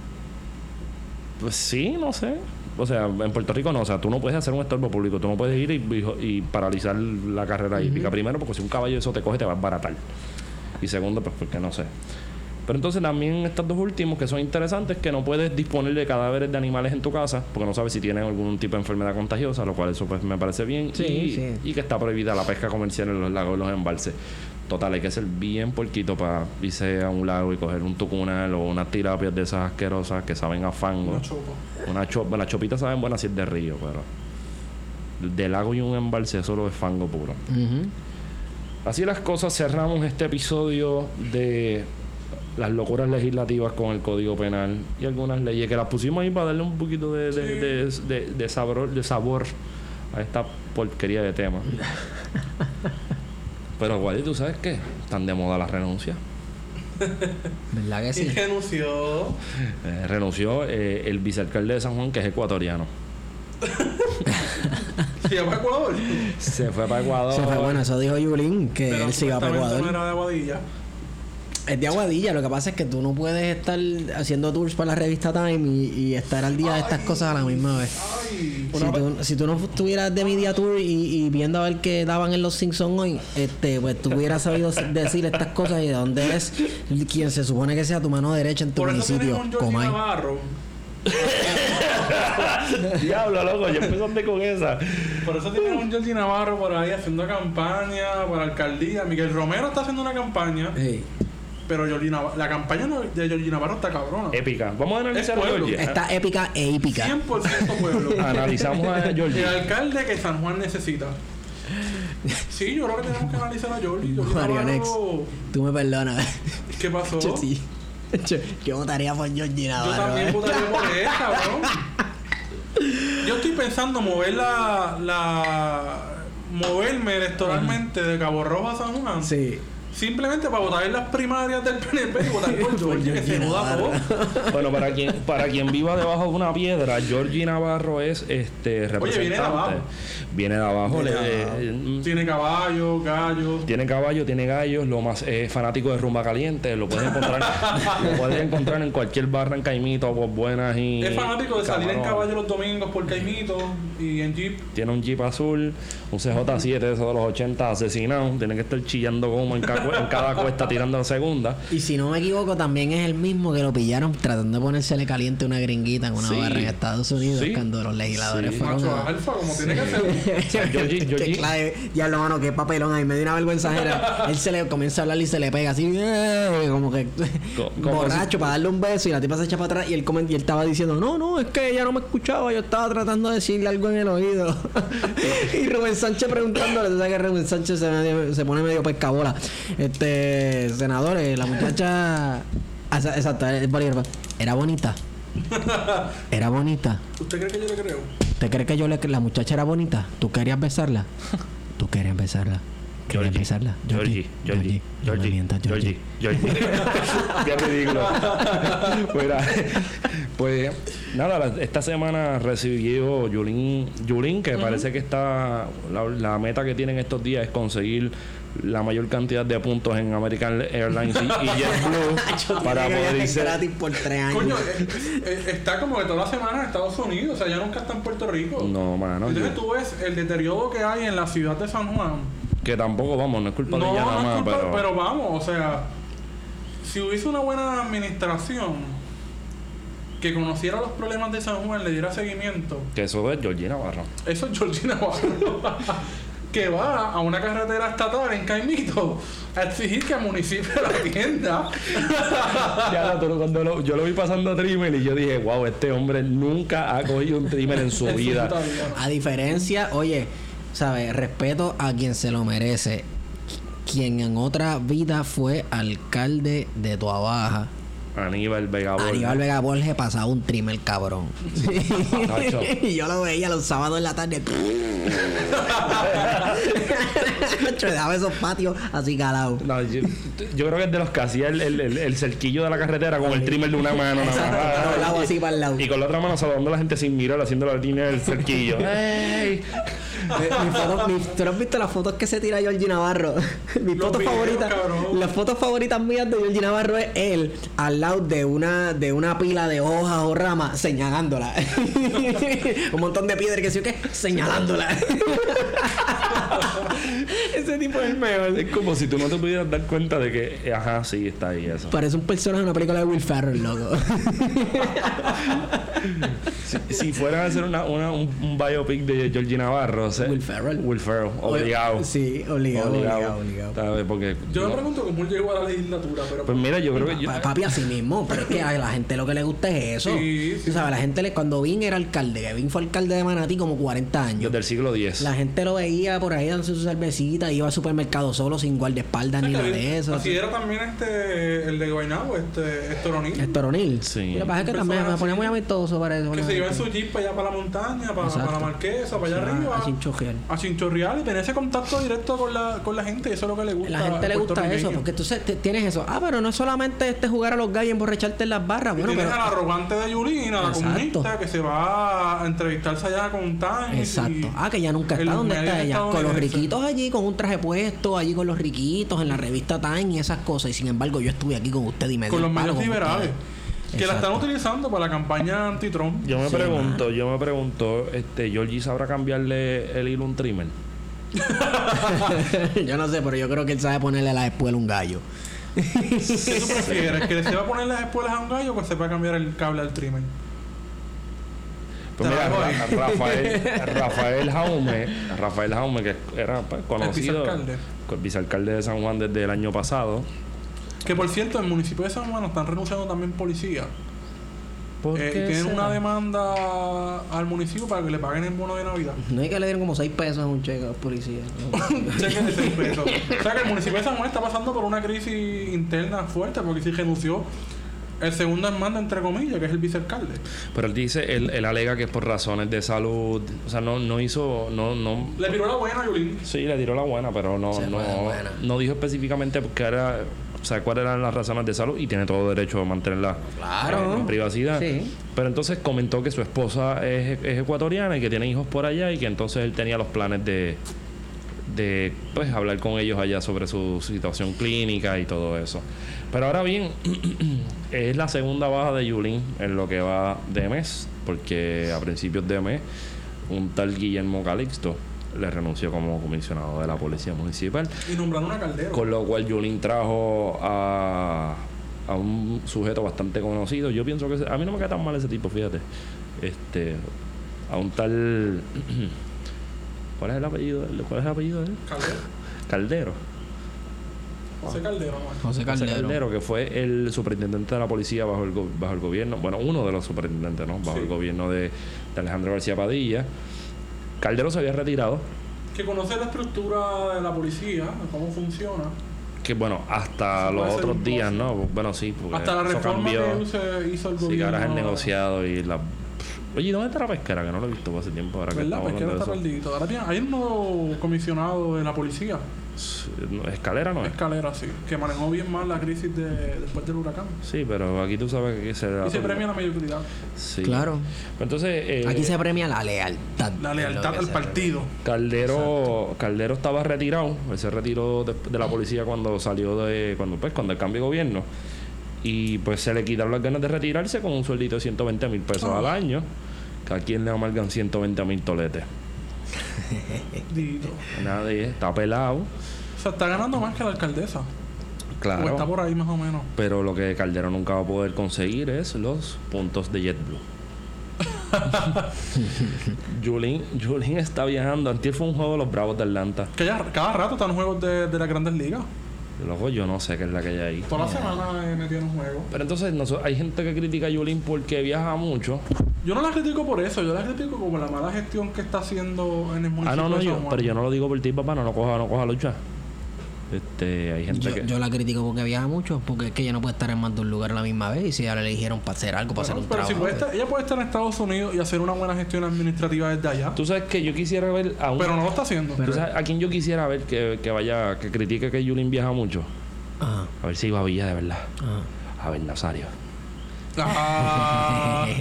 Pues sí, no sé. O sea, en Puerto Rico no. O sea, tú no puedes hacer un estorbo público. Tú no puedes ir y, y- y paralizar la carrera hípica. Primero, porque si un caballo eso te coge, te va a baratar. Y segundo, pues porque no sé. Pero entonces también estos dos últimos que son interesantes, que no puedes disponer de cadáveres de animales en tu casa, porque no sabes si tienen algún tipo de enfermedad contagiosa, lo cual eso pues me parece bien. Sí, y, sí. y que está prohibida la pesca comercial en los lagos y los embalses. Total, hay que ser bien porquito para irse a un lago y coger un tucunal o unas tirapias de esas asquerosas que saben a fango. Una chopa. Una cho- las chopitas saben buenas si es de río, pero de lago y un embalse solo es fango puro. Así las cosas, cerramos este episodio de las locuras legislativas con el Código Penal y algunas leyes que las pusimos ahí para darle un poquito de, de, de, de- de sabor, de sabor a esta porquería de tema. Pero, Wally, ¿tú sabes qué? Están de moda las renuncias. ¿Verdad que Y sí? renunció. Eh, renunció eh, el vicealcalde de San Juan, que es ecuatoriano. Se llama Ecuador. Se fue para Ecuador. Se fue, bueno, eso dijo Yulín, que Pero él se iba para Ecuador. no era de Aguadilla. Es de Aguadilla, lo que pasa es que tú no puedes estar haciendo tours para la revista Time y, y estar al día de estas cosas a la misma vez. Ay. Si tú, si tú no estuvieras de Media Tour y, y viendo a ver qué daban en los Simpsons hoy, este, pues tú hubieras sabido decir estas cosas y de dónde eres quien se supone que sea tu mano derecha en tu Por eso municipio, Comay. Navarro. Diablo, loco, ya empezaste con esa. Por eso tenemos un Georgie Navarro por ahí haciendo campaña para alcaldía. Miguel Romero está haciendo una campaña, Ey. Pero Georgie Navarro, la campaña de Georgie Navarro está cabrona. Épica. Vamos a analizar Es a. Está épica e hípica. 100% pueblo. Analizamos a Georgie. El alcalde que San Juan necesita. Sí, yo creo que tenemos que analizar a Georgie. Georgie Mario Navarro, Tú me perdonas. ¿Qué pasó? Yo sí. Yo, yo votaría por Georgie Yo Navarro. también ¿eh? votaría por él, cabrón. Yo estoy pensando mover la, la moverme electoralmente de Cabo Rojo a San Juan. Sí. Simplemente para votar en las primarias del PNP y votar por Georgie, que se joda todo. Bueno, para quien, para quien viva debajo de una piedra, Georgie Navarro es este representante. viene de abajo. Viene de abajo. Viene le- de abajo. eh, Tiene caballos, gallos. tiene caballo, tiene gallos, lo más eh, fanático de rumba caliente, lo puedes encontrar, lo puedes encontrar en cualquier barra en Caimito, por buenas y. Es fanático de salir en caballo los domingos por Caimito y en Jeep. Tiene un Jeep azul, un CJ7 de esos de los 80 asesinado. Tiene que estar chillando como en, en cada cuesta tirando la segunda. Y si no me equivoco, también es el mismo que lo pillaron tratando de ponérsele caliente una gringuita en una Sí. barra en Estados Unidos Sí. cuando los legisladores Sí. fueron Macho a... alfa, como tiene que ser. Georgie- Qué Georgie- clave. Diablo, mano, qué papelón. Ahí me dio una vergüenza. Él se le comienza a hablar y se le pega así, eh, como que borracho para darle un beso y la tipa se echa para atrás y él, comen- y él estaba diciendo, no, no, es que ella no me escuchaba, yo estaba tratando de decirle algo en el oído. y Rubén Sánchez preguntándole, tú sabes que Rubén Sánchez se, medio- se pone medio pescabola. Este, senadores, la muchacha... Ah, Exacto, es bolígrafo. Era bonita. Era bonita. ¿Usted cree que yo le creo? ¿Te crees que yo le la muchacha era bonita? ¿Tú querías besarla? ¿Tú querías besarla? Quería pisarla. Georgie, Georgie, Georgie, mientas, Georgie, Georgie. Georgie. Qué ridículo. Pues nada, la- esta semana recibió Yulín, Yulín que parece que está, la, la meta que tienen estos días es conseguir la mayor cantidad de puntos en American Airlines y, y JetBlue para poder irse. gratis por tres años. Coño, eh, eh, está como que toda la semana en Estados Unidos, o sea, ya nunca está en Puerto Rico. No, mano. Entonces yo- tú ves el deterioro que hay en la ciudad de San Juan. que tampoco, vamos, no es culpa No, de ella no nada es más, culpa, pero, pero vamos, o sea, si hubiese una buena administración que conociera los problemas de San Juan, le diera seguimiento, que eso es Georgina Barro. eso es Georgina Navarro, que va a una carretera estatal en Caimito a exigir que el municipio la atienda. Ya, cuando lo- yo lo vi pasando a trimmer y yo dije, wow, este hombre nunca ha cogido un trimmer en su vida. A diferencia, oye, ¿sabes? Respeto a quien se lo merece. Quien en otra vida fue alcalde de Tuabaja. Aníbal Vega Borges. Aníbal Vega Borges pasaba un trimmer cabrón. Y yo lo veía los sábados en la tarde. Nacho, dejaba esos patios así calados. No, yo, yo creo que es de los que hacía el, el, el- el cerquillo de la carretera con el trimmer de una mano. nada Exacto, más. para el lado, así para el lado. Y con la otra mano saludando a la gente sin mirar, haciendo la línea del cerquillo. ¡Ey! Mi- mi foto- mi- ¿Tú no has visto las fotos que se tira Georgie Navarro? Mi Los foto videos, favorita, cabrón. las fotos favoritas mías de Georgie Navarro es él al lado de una de una pila de hojas o ramas señalándola. Un montón de piedras que sí o qué, señalándola. Ese tipo es el mejor. Es como si tú no te pudieras dar cuenta de que, ajá, sí, está ahí eso. Parece un personaje de una película de Will Ferrell, loco. Si fueran a hacer una, una- un, un biopic de Georgie Navarro, o sea, Will Ferrell. Will Ferrell, obligado. Sí, obligado, obligado, obligado. ¿Sabes? Porque Yo me pregunto cómo él llegó a la legislatura, pero Pues mira, yo creo que yo- Pa- Papi, así mismo, pero es que a la gente lo que le gusta es eso. Sí, sí. Tú sabes, la gente le, cuando Vin era alcalde, que Vin fue alcalde de Manatí como 40 años. desde el siglo X. La gente lo veía por ahí dándose su cervecita, iba al supermercado solo sin guardaespaldas ni nada de eso. Así era también este, el de Guaynabo, este, Héctor O'Neill. Héctor O'Neill. Sí. Lo que pasa es que también me ponía muy amistoso para eso. Que se iba en su jeep para allá para la montaña, para, la marquesa, para allá Sí, arriba. a chinchorrear. A chinchorrear y tener ese contacto directo con la, con la gente. y Eso es lo que le gusta. La gente le gusta eso, porque te- tienes eso. Ah, pero no es solamente este jugar a los gallos y emborracharte en las barras. Y Bueno, tienes pero. al arrogante de Yulina, la Exacto. comunista, que se va a entrevistarse allá con Tan. Exacto. Ah, que ya nunca está. ¿Dónde está ella? Con los riquitos allí, con un traje puesto, allí con los riquitos, en la revista Time y esas cosas. Y sin embargo, yo estuve aquí con usted y me Con los medios liberales. ustedes. Que la están utilizando para la campaña anti-Trump. Yo me Sí, pregunto, yo me pregunto, este, Georgie sabrá cambiarle el hilo a un trimmer. yo no sé, pero yo creo que él sabe ponerle a la espuela un gallo. ¿Qué tú prefieres? ¿Que le sepa poner las espuelas a un gallo o que sepa cambiar el cable al trimmer? Pues mira. Ra- Rafael, Rafael Jaume, Rafael Jaume, que era pues, conocido, vicealcalde de San Juan desde el año pasado. Que por cierto, en el municipio de San Juan están renunciando también policías. ¿Por Eh, qué y tienen será? una demanda al municipio para que le paguen el bono de Navidad. No hay que le dieron como 6 pesos a un cheque a los policías. cheque de 6 pesos. O sea que el municipio de San Juan está pasando por una crisis interna fuerte porque sí renunció el segundo en mando, entre comillas, que es el vicealcalde. Pero él dice, él, él alega que es por razones de salud. O sea, no, no hizo, no, no. Le tiró la buena a Yulín. Sí, le tiró la buena, pero no, Se no, buena. no dijo específicamente qué era, o sea, cuáles eran las razones de salud y tiene todo derecho a mantenerla Claro. en privacidad. Sí. Pero entonces comentó que su esposa es, es ecuatoriana y que tiene hijos por allá y que entonces él tenía los planes de, de pues hablar con ellos allá sobre su situación clínica y todo eso. Pero ahora bien, es la segunda baja de Yulín en lo que va de mes, porque a principios de mes un tal Guillermo Calixto le renunció como comisionado de la Policía Municipal. Y nombraron a Caldero. Con lo cual Yulín trajo a, a un sujeto bastante conocido. Yo pienso que a mí no me queda tan mal ese tipo, fíjate. Este, a un tal ¿Cuál es el apellido? de él? ¿Cuál es el apellido de él? Caldero. Caldero. José Caldero, ¿no? José José Caldero. Caldero, que fue el superintendente de la policía bajo el, bajo el gobierno, bueno, uno de los superintendentes, ¿no? Bajo Sí. el gobierno de, de Alejandro García Padilla. Caldero se había retirado, Que conoce la estructura de la policía, cómo funciona. que bueno, hasta los otros días. ¿no? Bueno, sí, porque Hasta la eso reforma cambió. que se hizo el Sí, que gobierno. ahora es el negociado y la Oye, ¿dónde está la pesquera? Que no lo he visto hace tiempo. Ahora ¿Verdad? que no hablando está perdido. Ahora tiene, hay un nuevo comisionado de la policía, Sí, Escalera no es. Escalera, sí, que manejó bien mal la crisis de, después del huracán. Sí, pero aquí tú sabes que se da Y se premia la mediocridad, Sí. Claro. Entonces, eh, Aquí se premia la lealtad. la lealtad al partido. Caldero, Caldero estaba retirado, él se retiró de, de la policía cuando salió de, cuando pues, cuando el cambio de gobierno. Y pues se le quitaron las ganas de retirarse con un sueldito de 120 mil pesos Ah. al año. Que a quien le amargan 120 mil toletes. Dito. Nadie, está pelado. O sea, está ganando más que la alcaldesa. O está Claro. por ahí más o menos. Pero lo que Caldero nunca va a poder conseguir es los puntos de JetBlue. Julín, Julín está viajando. Antier fue un juego de los Bravos de Atlanta. Que ya cada rato están juegos de, de las grandes ligas. Luego yo no sé qué es la que hay ahí. Toda la semana eh, metido en un juego. Pero entonces hay gente que critica a Yulín porque viaja mucho. Yo no la critico por eso, yo la critico como la mala gestión que está haciendo en el municipio. Ah, no, no, de yo, San Juan. pero yo no lo digo por ti, papá, no lo coja, no coja lucha. Este, hay gente Yo, que. yo la critico porque viaja mucho, porque es que ella no puede estar en más de un lugar a la misma vez y si ella la eligieron para hacer algo, para Bueno, hacer un pero si trabajo. puede estar- ella puede estar en Estados Unidos y hacer una buena gestión administrativa desde allá. Tú sabes que yo quisiera ver a un. Pero no lo está haciendo. ¿tú sabes a quien yo quisiera ver que, que vaya, que critique que Yulín viaja mucho? Ajá, A ver si iba a Villa de verdad. ajá. A ver, Nazario. Ah,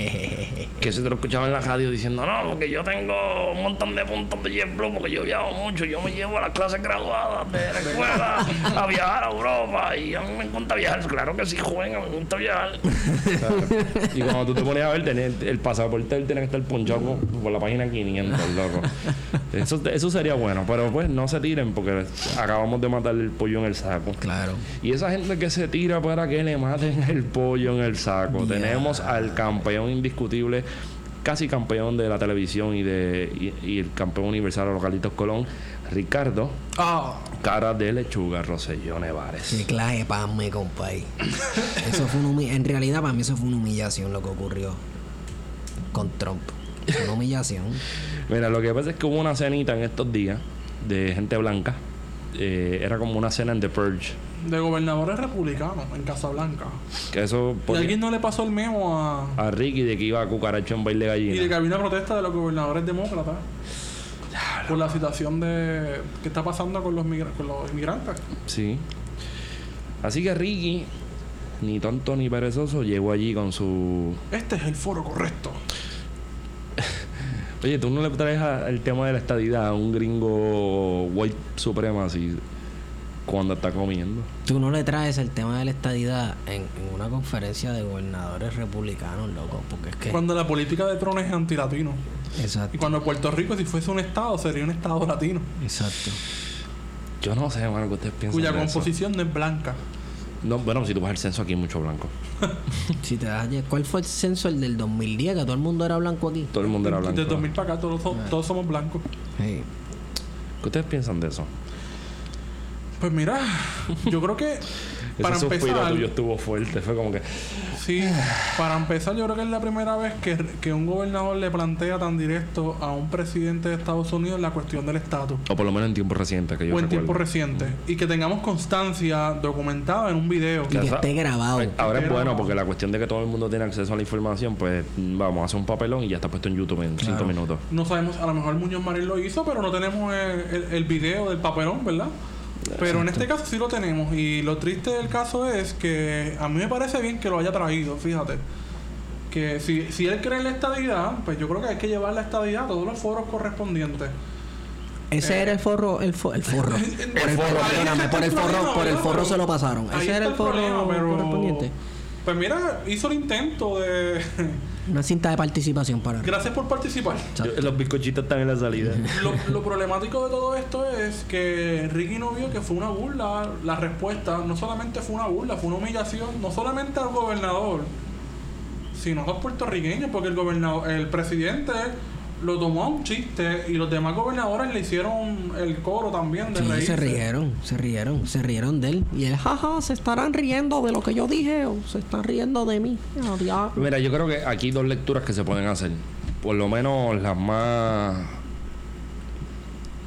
Que se te lo escuchaba en la radio diciendo, no, porque yo tengo un montón de puntos de JetBlue, porque yo viajo mucho, yo me llevo a las clases graduadas de la escuela a viajar a Europa y a mí me encanta viajar. Claro que sí, joven, a mí me gusta viajar. y cuando tú te ponías a ver, tenía el, pasaporte él tenía que estar ponchado por, por la página 500, loco. Eso, eso sería bueno, pero pues no se tiren porque acabamos de matar el pollo en el saco. Claro. Y esa gente que se tira para que le maten el pollo en el saco. Ya. Tenemos al campeón indiscutible, casi campeón de la televisión y de y, y el campeón universal Localitos Colón, Ricardo, ah, cara de lechuga, Roselló Nevares. Qué clase de pan me compay. Eso fue una humi- En realidad, para mí, eso fue una humillación lo que ocurrió con Trump. Una humillación. Mira, lo que pasa es que hubo una cenita en estos días de gente blanca. Eh, era como una cena en The Purge. De gobernadores republicanos en Casablanca. Que eso ¿Y ponía alguien no le pasó el memo a, a Ricky de que iba a cucaracho en baile y de gallina. que había una protesta de los gobernadores demócratas por la situación de qué está pasando con los, migra- con los inmigrantes? Sí. Así que Ricky, ni tonto ni perezoso, llegó allí con su. Este es el foro correcto. Oye, tú no le traes a- el tema de la estadidad a un gringo white supremacy cuando está comiendo. Tú no le traes el tema de la estadidad en, en una conferencia de gobernadores republicanos, loco, porque es que... Cuando la política de Trump es antilatino. Y Exacto. cuando Puerto Rico, si fuese un estado, sería un estado latino. Exacto. Yo no sé, mano, que ustedes piensan. Cuya de eso? composición no es blanca. No, bueno, si tú vas al censo aquí hay mucho blanco. Si te das, ¿Cuál fue el censo el del 2010? Que todo el mundo era blanco aquí. Todo el mundo era blanco. Desde 2000 para acá, todos, so- todos somos blancos. ¿Qué ustedes piensan de eso? Pues mira, yo creo que para Ese suspiro empezar, tuyo estuvo fuerte. Fue como que. sí, para empezar, yo creo que es la primera vez que, que un gobernador le plantea tan directo a un presidente de Estados Unidos la cuestión del estatus. O por lo menos en tiempos recientes que yo O en tiempo reciente. Y que tengamos constancia documentada en un video. Y que esté grabado. Ahora es bueno porque la cuestión de que todo el mundo tiene acceso a la información, pues vamos a hacer un papelón y ya está puesto en YouTube en cinco minutos. No sabemos, a lo mejor Muñoz Marín lo hizo, pero no tenemos el, el- el video del papelón, ¿verdad? Pero en este caso sí lo tenemos. Y lo triste del caso es que a mí me parece bien que lo haya traído, fíjate. Que si, si él cree en la estadidad, pues yo creo que hay que llevar la estadidad a todos los foros correspondientes. Ese era el forro, el, fo- el forro. Por el forro, perdóname, por el forro, por el forro se lo pasaron. Ese era el forro problema, pero- correspondiente. Pues mira, hizo el intento de... Una cinta de participación para. Gracias por participar. Yo- Los bizcochitos están en la salida. Lo, lo problemático de todo esto es que Ricky no vio que fue una burla. La respuesta no solamente fue una burla, fue una humillación, no solamente al gobernador, sino a los puertorriqueños, porque el gobernador, el presidente lo tomó a un chiste y los demás gobernadores le hicieron el coro también de Sí, reírse. se rieron, se rieron, se rieron de él. Y él, jaja, se estarán riendo de lo que yo dije o se están riendo de mí. Diablo. Mira, yo creo que aquí dos lecturas que se pueden hacer. Por lo menos las más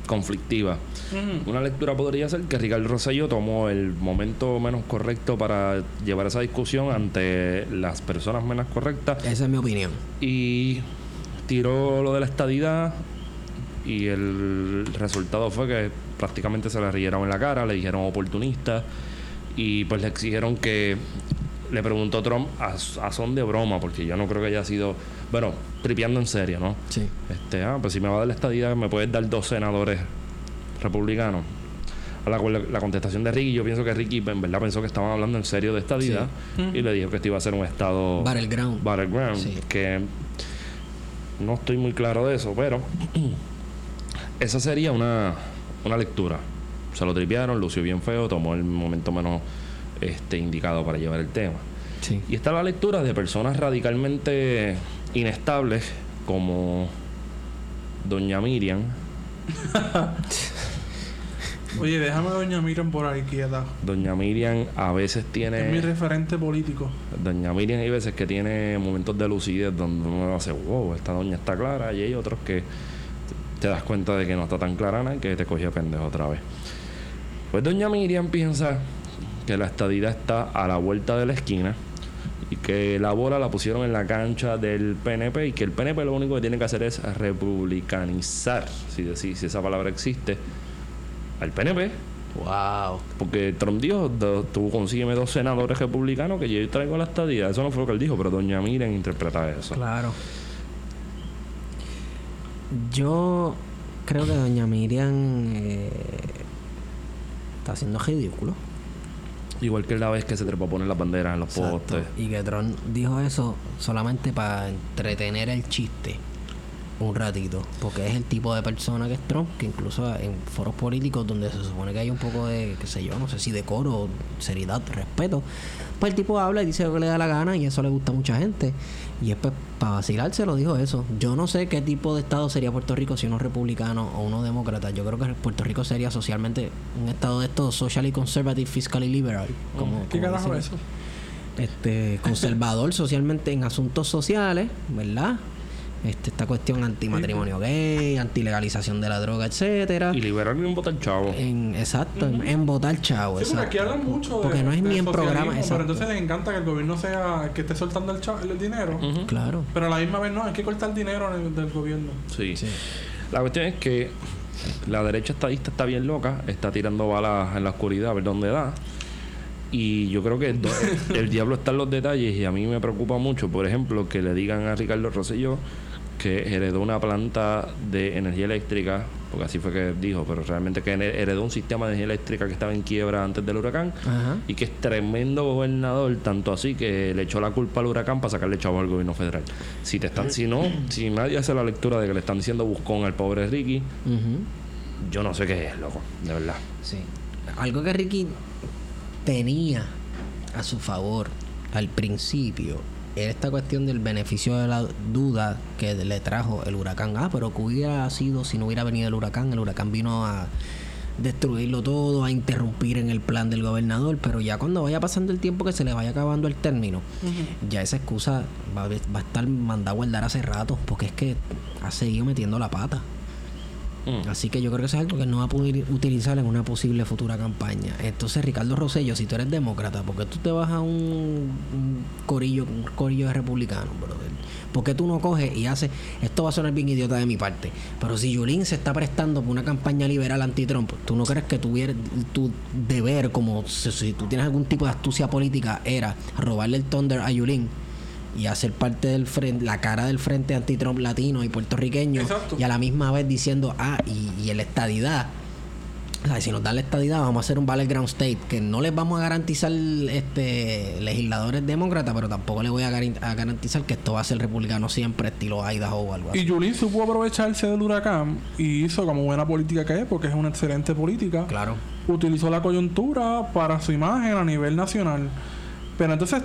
conflictivas. Una lectura podría ser que Ricardo Rosselló tomó el momento menos correcto para llevar esa discusión ante las personas menos correctas Esa es mi opinión. y tiró lo de la estadidad y el resultado fue que prácticamente se le rieron en la cara, le dijeron oportunista y pues le exigieron que le preguntó Trump a, a son de broma, porque yo no creo que haya sido, bueno, tripeando en serio, ¿no? Sí. Este, ah, pues si me va a dar la estadía, me puedes dar dos senadores republicanos. A la, cual la contestación de Ricky, yo pienso que Ricky en verdad pensó que estaban hablando en serio de estadía y le dijo que este iba a ser un estado Battleground. battleground, Sí. que no estoy muy claro de eso, pero esa sería una, una lectura. Se lo tripearon, lució bien feo, tomó el momento menos este, indicado para llevar el tema. Sí. Y está la lectura de personas radicalmente inestables como Doña Miriam. Oye, déjame a Doña Miriam por ahí quieta. Doña Miriam a veces Es mi tiene... referente político. Doña Miriam hay veces que tiene momentos de lucidez donde uno hace, wow, esta doña está clara y hay otros que te das cuenta de que no está tan clara nada y que te cogió pendejo otra vez. Pues Doña Miriam piensa que la estadidad está a la vuelta de la esquina y que la bola la pusieron en la cancha del PNP y que el PNP lo único que tiene que hacer es republicanizar, si, si, si esa palabra existe, al PNP. Wow. Porque Trump dijo, tú consígueme dos senadores republicanos que yo traigo la estadía. Eso no fue lo que él dijo, pero Doña Miriam interpreta eso. Claro. Yo creo que Doña Miriam eh, está haciendo ridículo. Igual que la vez que se trepó a poner las banderas en los Exacto. postes. Y que Trump dijo eso solamente para entretener el chiste un ratito. Porque es el tipo de persona que es Trump, que incluso en foros políticos donde se supone que hay un poco de, qué sé yo, no sé si decoro, seriedad, respeto, pues el tipo habla y dice lo que le da la gana y eso le gusta a mucha gente. Y es pues para vacilarse lo dijo eso. Yo no sé qué tipo de estado sería Puerto Rico si uno republicano o uno demócrata. Yo creo que Puerto Rico sería socialmente un estado de estos socially conservative, fiscally liberal. Como, ¿Qué como carajo es eso? este conservador socialmente en asuntos sociales, ¿verdad? Este, esta cuestión antimatrimonio gay, antilegalización de la droga, etcétera. Y liberar un votar chavo. En, exacto, en, en votar chavo, Sí, porque aquí exacto. hablan mucho de Porque no es de ni en programa, exacto. Pero entonces les encanta que el gobierno sea el que esté soltando el, cha- el dinero. Claro. Pero a la misma vez no, hay que cortar dinero en el- del gobierno. Sí. Sí. La cuestión es que la derecha estadista está bien loca, está tirando balas en la oscuridad a ver dónde da. Y yo creo que do- el diablo está en los detalles y a mí me preocupa mucho, por ejemplo, que le digan a Ricardo Rosselló que heredó una planta de energía eléctrica, porque así fue que dijo, pero realmente que heredó un sistema de energía eléctrica que estaba en quiebra antes del huracán Ajá. y que es tremendo gobernador, tanto así que le echó la culpa al huracán para sacarle chavo al gobierno federal. Si te están, si no, si nadie hace la lectura de que le están diciendo buscón al pobre Ricky, yo no sé qué es, loco, de verdad. Sí. Algo que Ricky tenía a su favor al principio esta cuestión del beneficio de la duda que le trajo el huracán. Ah, pero ¿qué hubiera sido si no hubiera venido el huracán? El huracán vino a destruirlo todo, a interrumpir en el plan del gobernador, pero ya cuando vaya pasando el tiempo que se le vaya acabando el término, ya esa excusa va, a- va a estar mandada a guardar hace rato, porque es que ha seguido metiendo la pata. Mm. Así que yo creo que eso es algo que no va a poder utilizar en una posible futura campaña. Entonces, Ricardo Rosello, si tú eres demócrata, ¿por qué tú te vas a un, corillo, un corillo de republicanos, brother? ¿Por qué tú no coges y haces, esto va a sonar bien idiota de mi parte, pero si Yulín se está prestando por una campaña liberal anti-Trump, ¿tú no crees que tuviera tu deber, como si, si tú tienes algún tipo de astucia política, era robarle el thunder a Yulín? Y hacer parte del frente, la cara del frente anti-Trump latino y puertorriqueño Exacto. y a la misma vez diciendo, ah, y, y la estadidad, o sea, si nos dan la estadidad vamos a hacer un battleground state que no les vamos a garantizar este legisladores demócratas, pero tampoco les voy a, garantizar que esto va a ser republicano siempre, estilo Idaho o algo así. Y Yulín supo aprovecharse del huracán y hizo como buena política que es, porque es una excelente política. Claro. Utilizó la coyuntura para su imagen a nivel nacional. Pero entonces,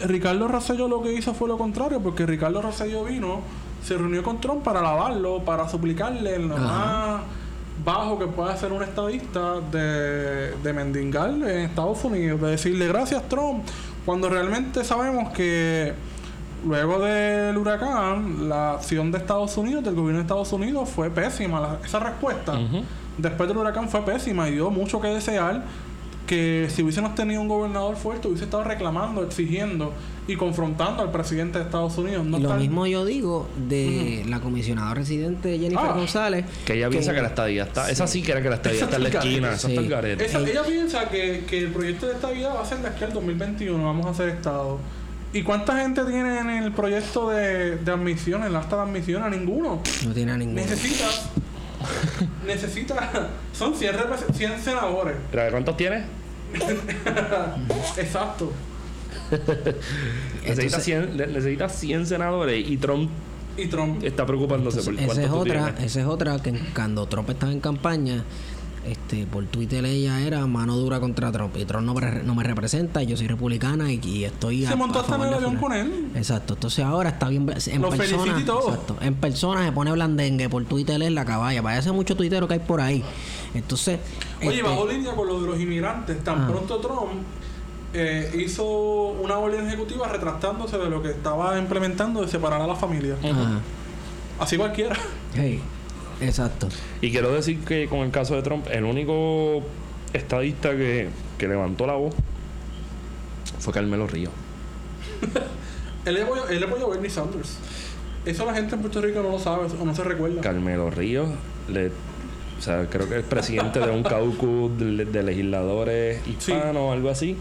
Ricardo Rosselló lo que hizo fue lo contrario, porque Ricardo Rosselló vino, se reunió con Trump para alabarlo, para suplicarle en lo más bajo que pueda hacer un estadista de, de mendigar en Estados Unidos, de decirle gracias Trump, cuando realmente sabemos que luego del huracán, la acción de Estados Unidos, del gobierno de Estados Unidos, fue pésima. La- esa respuesta después del huracán fue pésima y dio mucho que desear. Que si hubiésemos tenido un gobernador fuerte, hubiese estado reclamando, exigiendo y confrontando al presidente de Estados Unidos. No y lo mismo yo digo de la comisionada residente Jennifer Ah. González. Que ella piensa que la estadía está. Esa sí que era que la estadía está en la esquina. Esa está. Esa- ella piensa que, que el proyecto de estabilidad va a ser de aquí al 2021, vamos a hacer Estado. ¿Y cuánta gente tiene en el proyecto de, de admisión, en el acta de admisión? A ninguno. No tiene a ninguno. Necesitas. necesitas. Son 100, repres- 100 senadores. ¿Pero ¿Cuántos tienes? Exacto. Necesita Entonces- 100, ne- necesita 100 senadores y Trump Y Trump. está preocupándose por Esa cuántos es otra, tienes. esa es otra que cuando Trump estaba en campaña, este, por Twitter ella era mano dura contra Trump. Y Trump no, me re- no me representa, yo soy republicana y, y estoy Se montó hasta en avión con él. Exacto, entonces ahora está bien en Lo persona. felicito y todo. Exacto, en persona se pone blandengue, por Twitter es la caballa. Parece mucho tuitero que hay por ahí. Entonces, Oye, este, bajo línea con lo de los inmigrantes. Tan Ah. pronto Trump eh, hizo una orden ejecutiva retractándose de lo que estaba implementando de separar a la familia. ajá, Así cualquiera. hey, exacto. Y quiero decir que con el caso de Trump, el único estadista que, que levantó la voz fue Carmelo Ríos. Él apoyó, él apoyó a Bernie Sanders. Eso la gente en Puerto Rico no lo sabe o no se recuerda. Carmelo Ríos, le, o sea, creo que es presidente de un caucus de, de legisladores hispanos o algo así.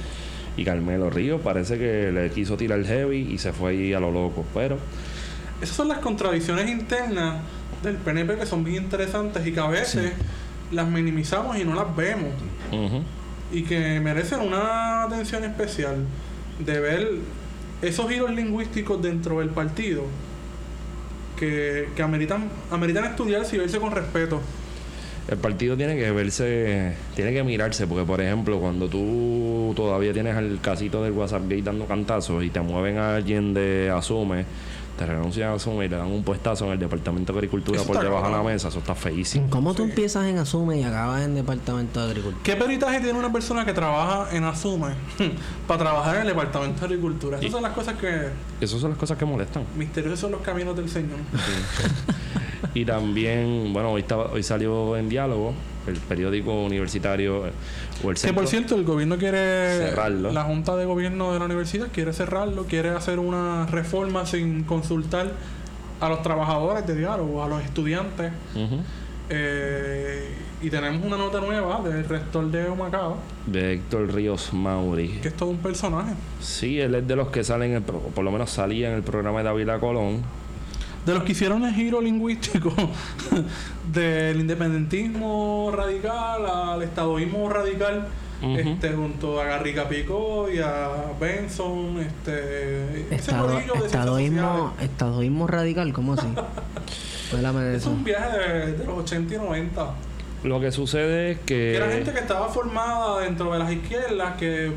Y Carmelo Ríos parece que le quiso tirar heavy y se fue ahí a lo loco. Pero Esas son las contradicciones internas del PNP que son bien interesantes y que a veces las minimizamos y no las vemos. ujú, Y que merecen una atención especial de ver esos giros lingüísticos dentro del partido que, que ameritan, ameritan estudiarse y verse con respeto. el partido tiene que verse, tiene que mirarse, porque por ejemplo, cuando tú todavía tienes al casito del WhatsApp Gate dando cantazos y te mueven a alguien de Asume, te renuncian a Asume y le dan un puestazo en el Departamento de Agricultura Eso por debajo de la mesa, eso está feísimo. ¿Cómo tú empiezas en Asume y acabas en Departamento de Agricultura? ¿Qué peritaje tiene una persona que trabaja en Asume para trabajar en el Departamento de Agricultura? Esas Y- son las cosas que Esas son las cosas que molestan. misteriosos son los caminos del Señor. Y también, bueno, hoy, estaba, hoy salió en diálogo el periódico universitario eh, o el Que centro. por cierto, el gobierno quiere. Cerrarlo. La Junta de Gobierno de la universidad quiere cerrarlo, quiere hacer una reforma sin consultar a los trabajadores de diálogo, a los estudiantes. Eh, y tenemos una nota nueva del rector de Humacao, de Héctor Ríos Mauri. que es todo un personaje. Sí, él es de los que salen, en el por lo menos salía en el programa de David Colón. De los que hicieron el giro lingüístico del independentismo radical al estadoísmo radical, este, junto a Garriga Picó y a Benson, este, ese Estado, ciencias estadoísmo, estadoísmo radical, ¿cómo así? Es eso. un viaje de, de los 80 y 90. Lo que sucede es Que que. era gente que estaba formada dentro de las izquierdas, que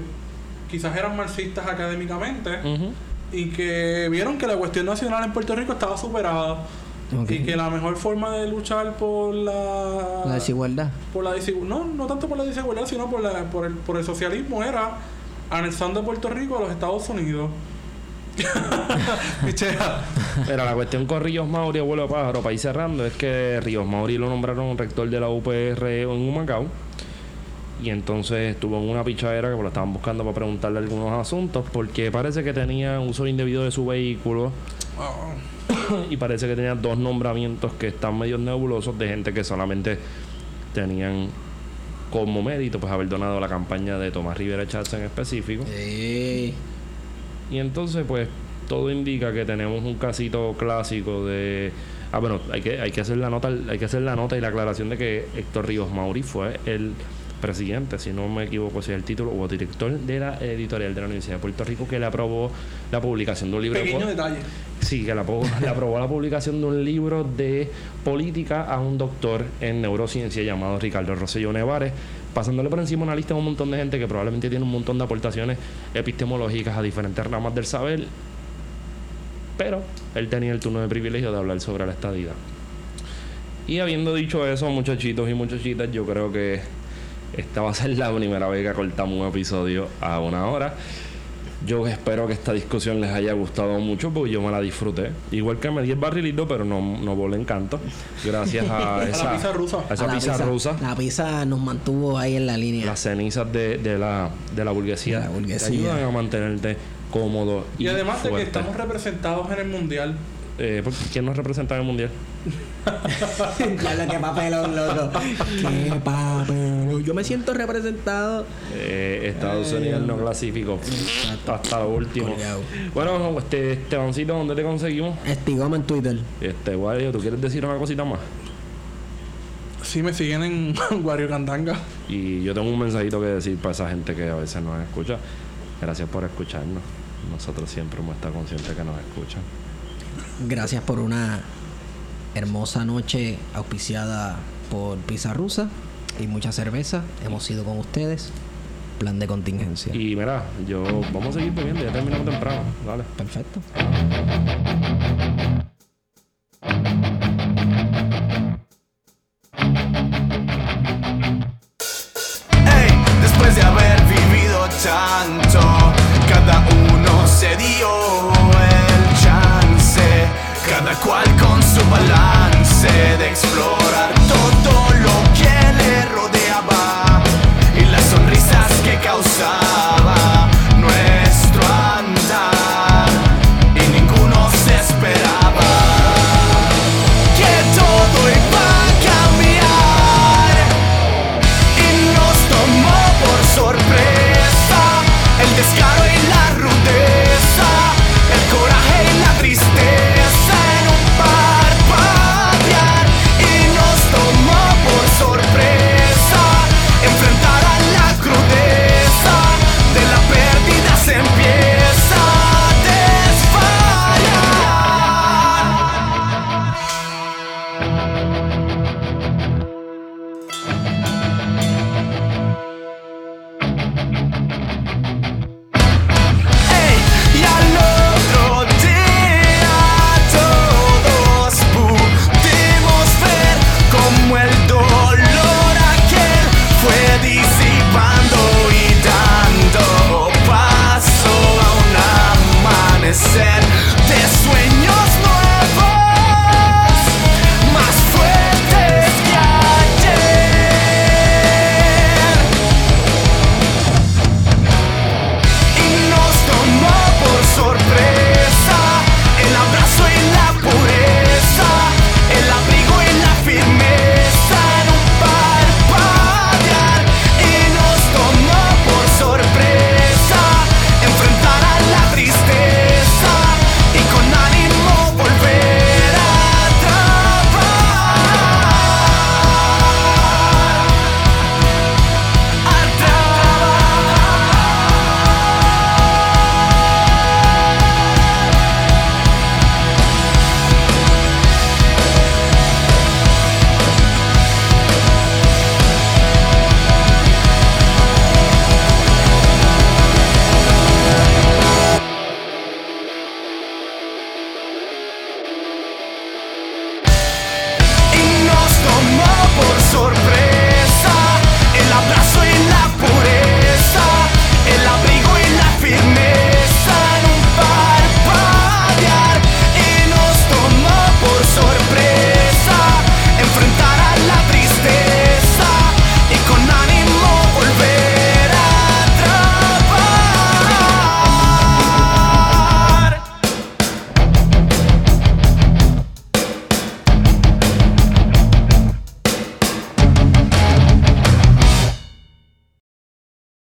quizás eran marxistas académicamente. Y que vieron que la cuestión nacional en Puerto Rico estaba superada. Y que la mejor forma de luchar por la, La desigualdad. por la desigualdad, no, no tanto por la desigualdad, sino por, la, por, el, por el socialismo era anexando a Puerto Rico a los Estados Unidos. Era la cuestión con Ríos Mauri, abuelo pájaro, para ir cerrando, es que Ríos Mauri lo nombraron rector de la UPR en Humacao. Y entonces estuvo en una pichadera que lo estaban buscando para preguntarle algunos asuntos, porque parece que tenía uso indebido de su vehículo y parece que tenía dos nombramientos que están medio nebulosos de gente que solamente tenían como mérito pues haber donado la campaña de Tomás Rivera Chávez en específico. Ey. Y entonces, pues, todo indica que tenemos un casito clásico de. Ah, bueno, hay que, hay que hacer la nota, hay que hacer la nota y la aclaración de que Héctor Ríos Mauri fue el presidente, si no me equivoco, si es el título, o director de la editorial de la Universidad de Puerto Rico, que le aprobó la publicación de un libro. de Pequeño po- detalle. Sí, que le aprobó, le aprobó la publicación de un libro de política a un doctor en neurociencia llamado Ricardo Rosselló Nevares, pasándole por encima una lista de un montón de gente que probablemente tiene un montón de aportaciones epistemológicas a diferentes ramas del saber, pero él tenía el turno de privilegio de hablar sobre la estadidad. Y habiendo dicho eso, muchachitos y muchachitas, yo creo que esta va a ser la primera vez que cortamos un episodio a una hora. yo espero que esta discusión les haya gustado mucho porque yo me la disfruté. Igual que me di el barrilito, pero no, no volé encanto. Gracias a esa, la pizza rusa. a esa A la pizza, rusa. La pizza nos mantuvo ahí en la línea. Las cenizas de, de la, de la burguesía, De la burguesía. te ayudan a mantenerte cómodo. Y, Y además de que estamos representados en el mundial. Eh, ¿por- ¿Quién nos representa en el mundial? ya lo que papelón, loco. Qué papelón. Yo me siento representado. Eh, Estados Ay, Unidos no clasificó hasta lo último. Colgado. Bueno, este Estebancito, ¿dónde te conseguimos? Estigoma en Twitter. Este, Wario, ¿tú quieres decir una cosita más? Sí, me siguen en Wario Candanga. Y yo tengo un mensajito que decir para esa gente que a veces nos escucha. Gracias por escucharnos. Nosotros siempre hemos estado conscientes que nos escuchan. Gracias por una hermosa noche auspiciada por Pizza Rusa y mucha cerveza. Hemos sido con ustedes. Plan de contingencia. Y mira, yo vamos a seguir bebiendo, ya terminamos temprano. Dale. Perfecto. Ey, después de haber vivido tanto, cada uno se dio cada cual con su balance de explorar todo lo que le rodeaba y las sonrisas que causaba.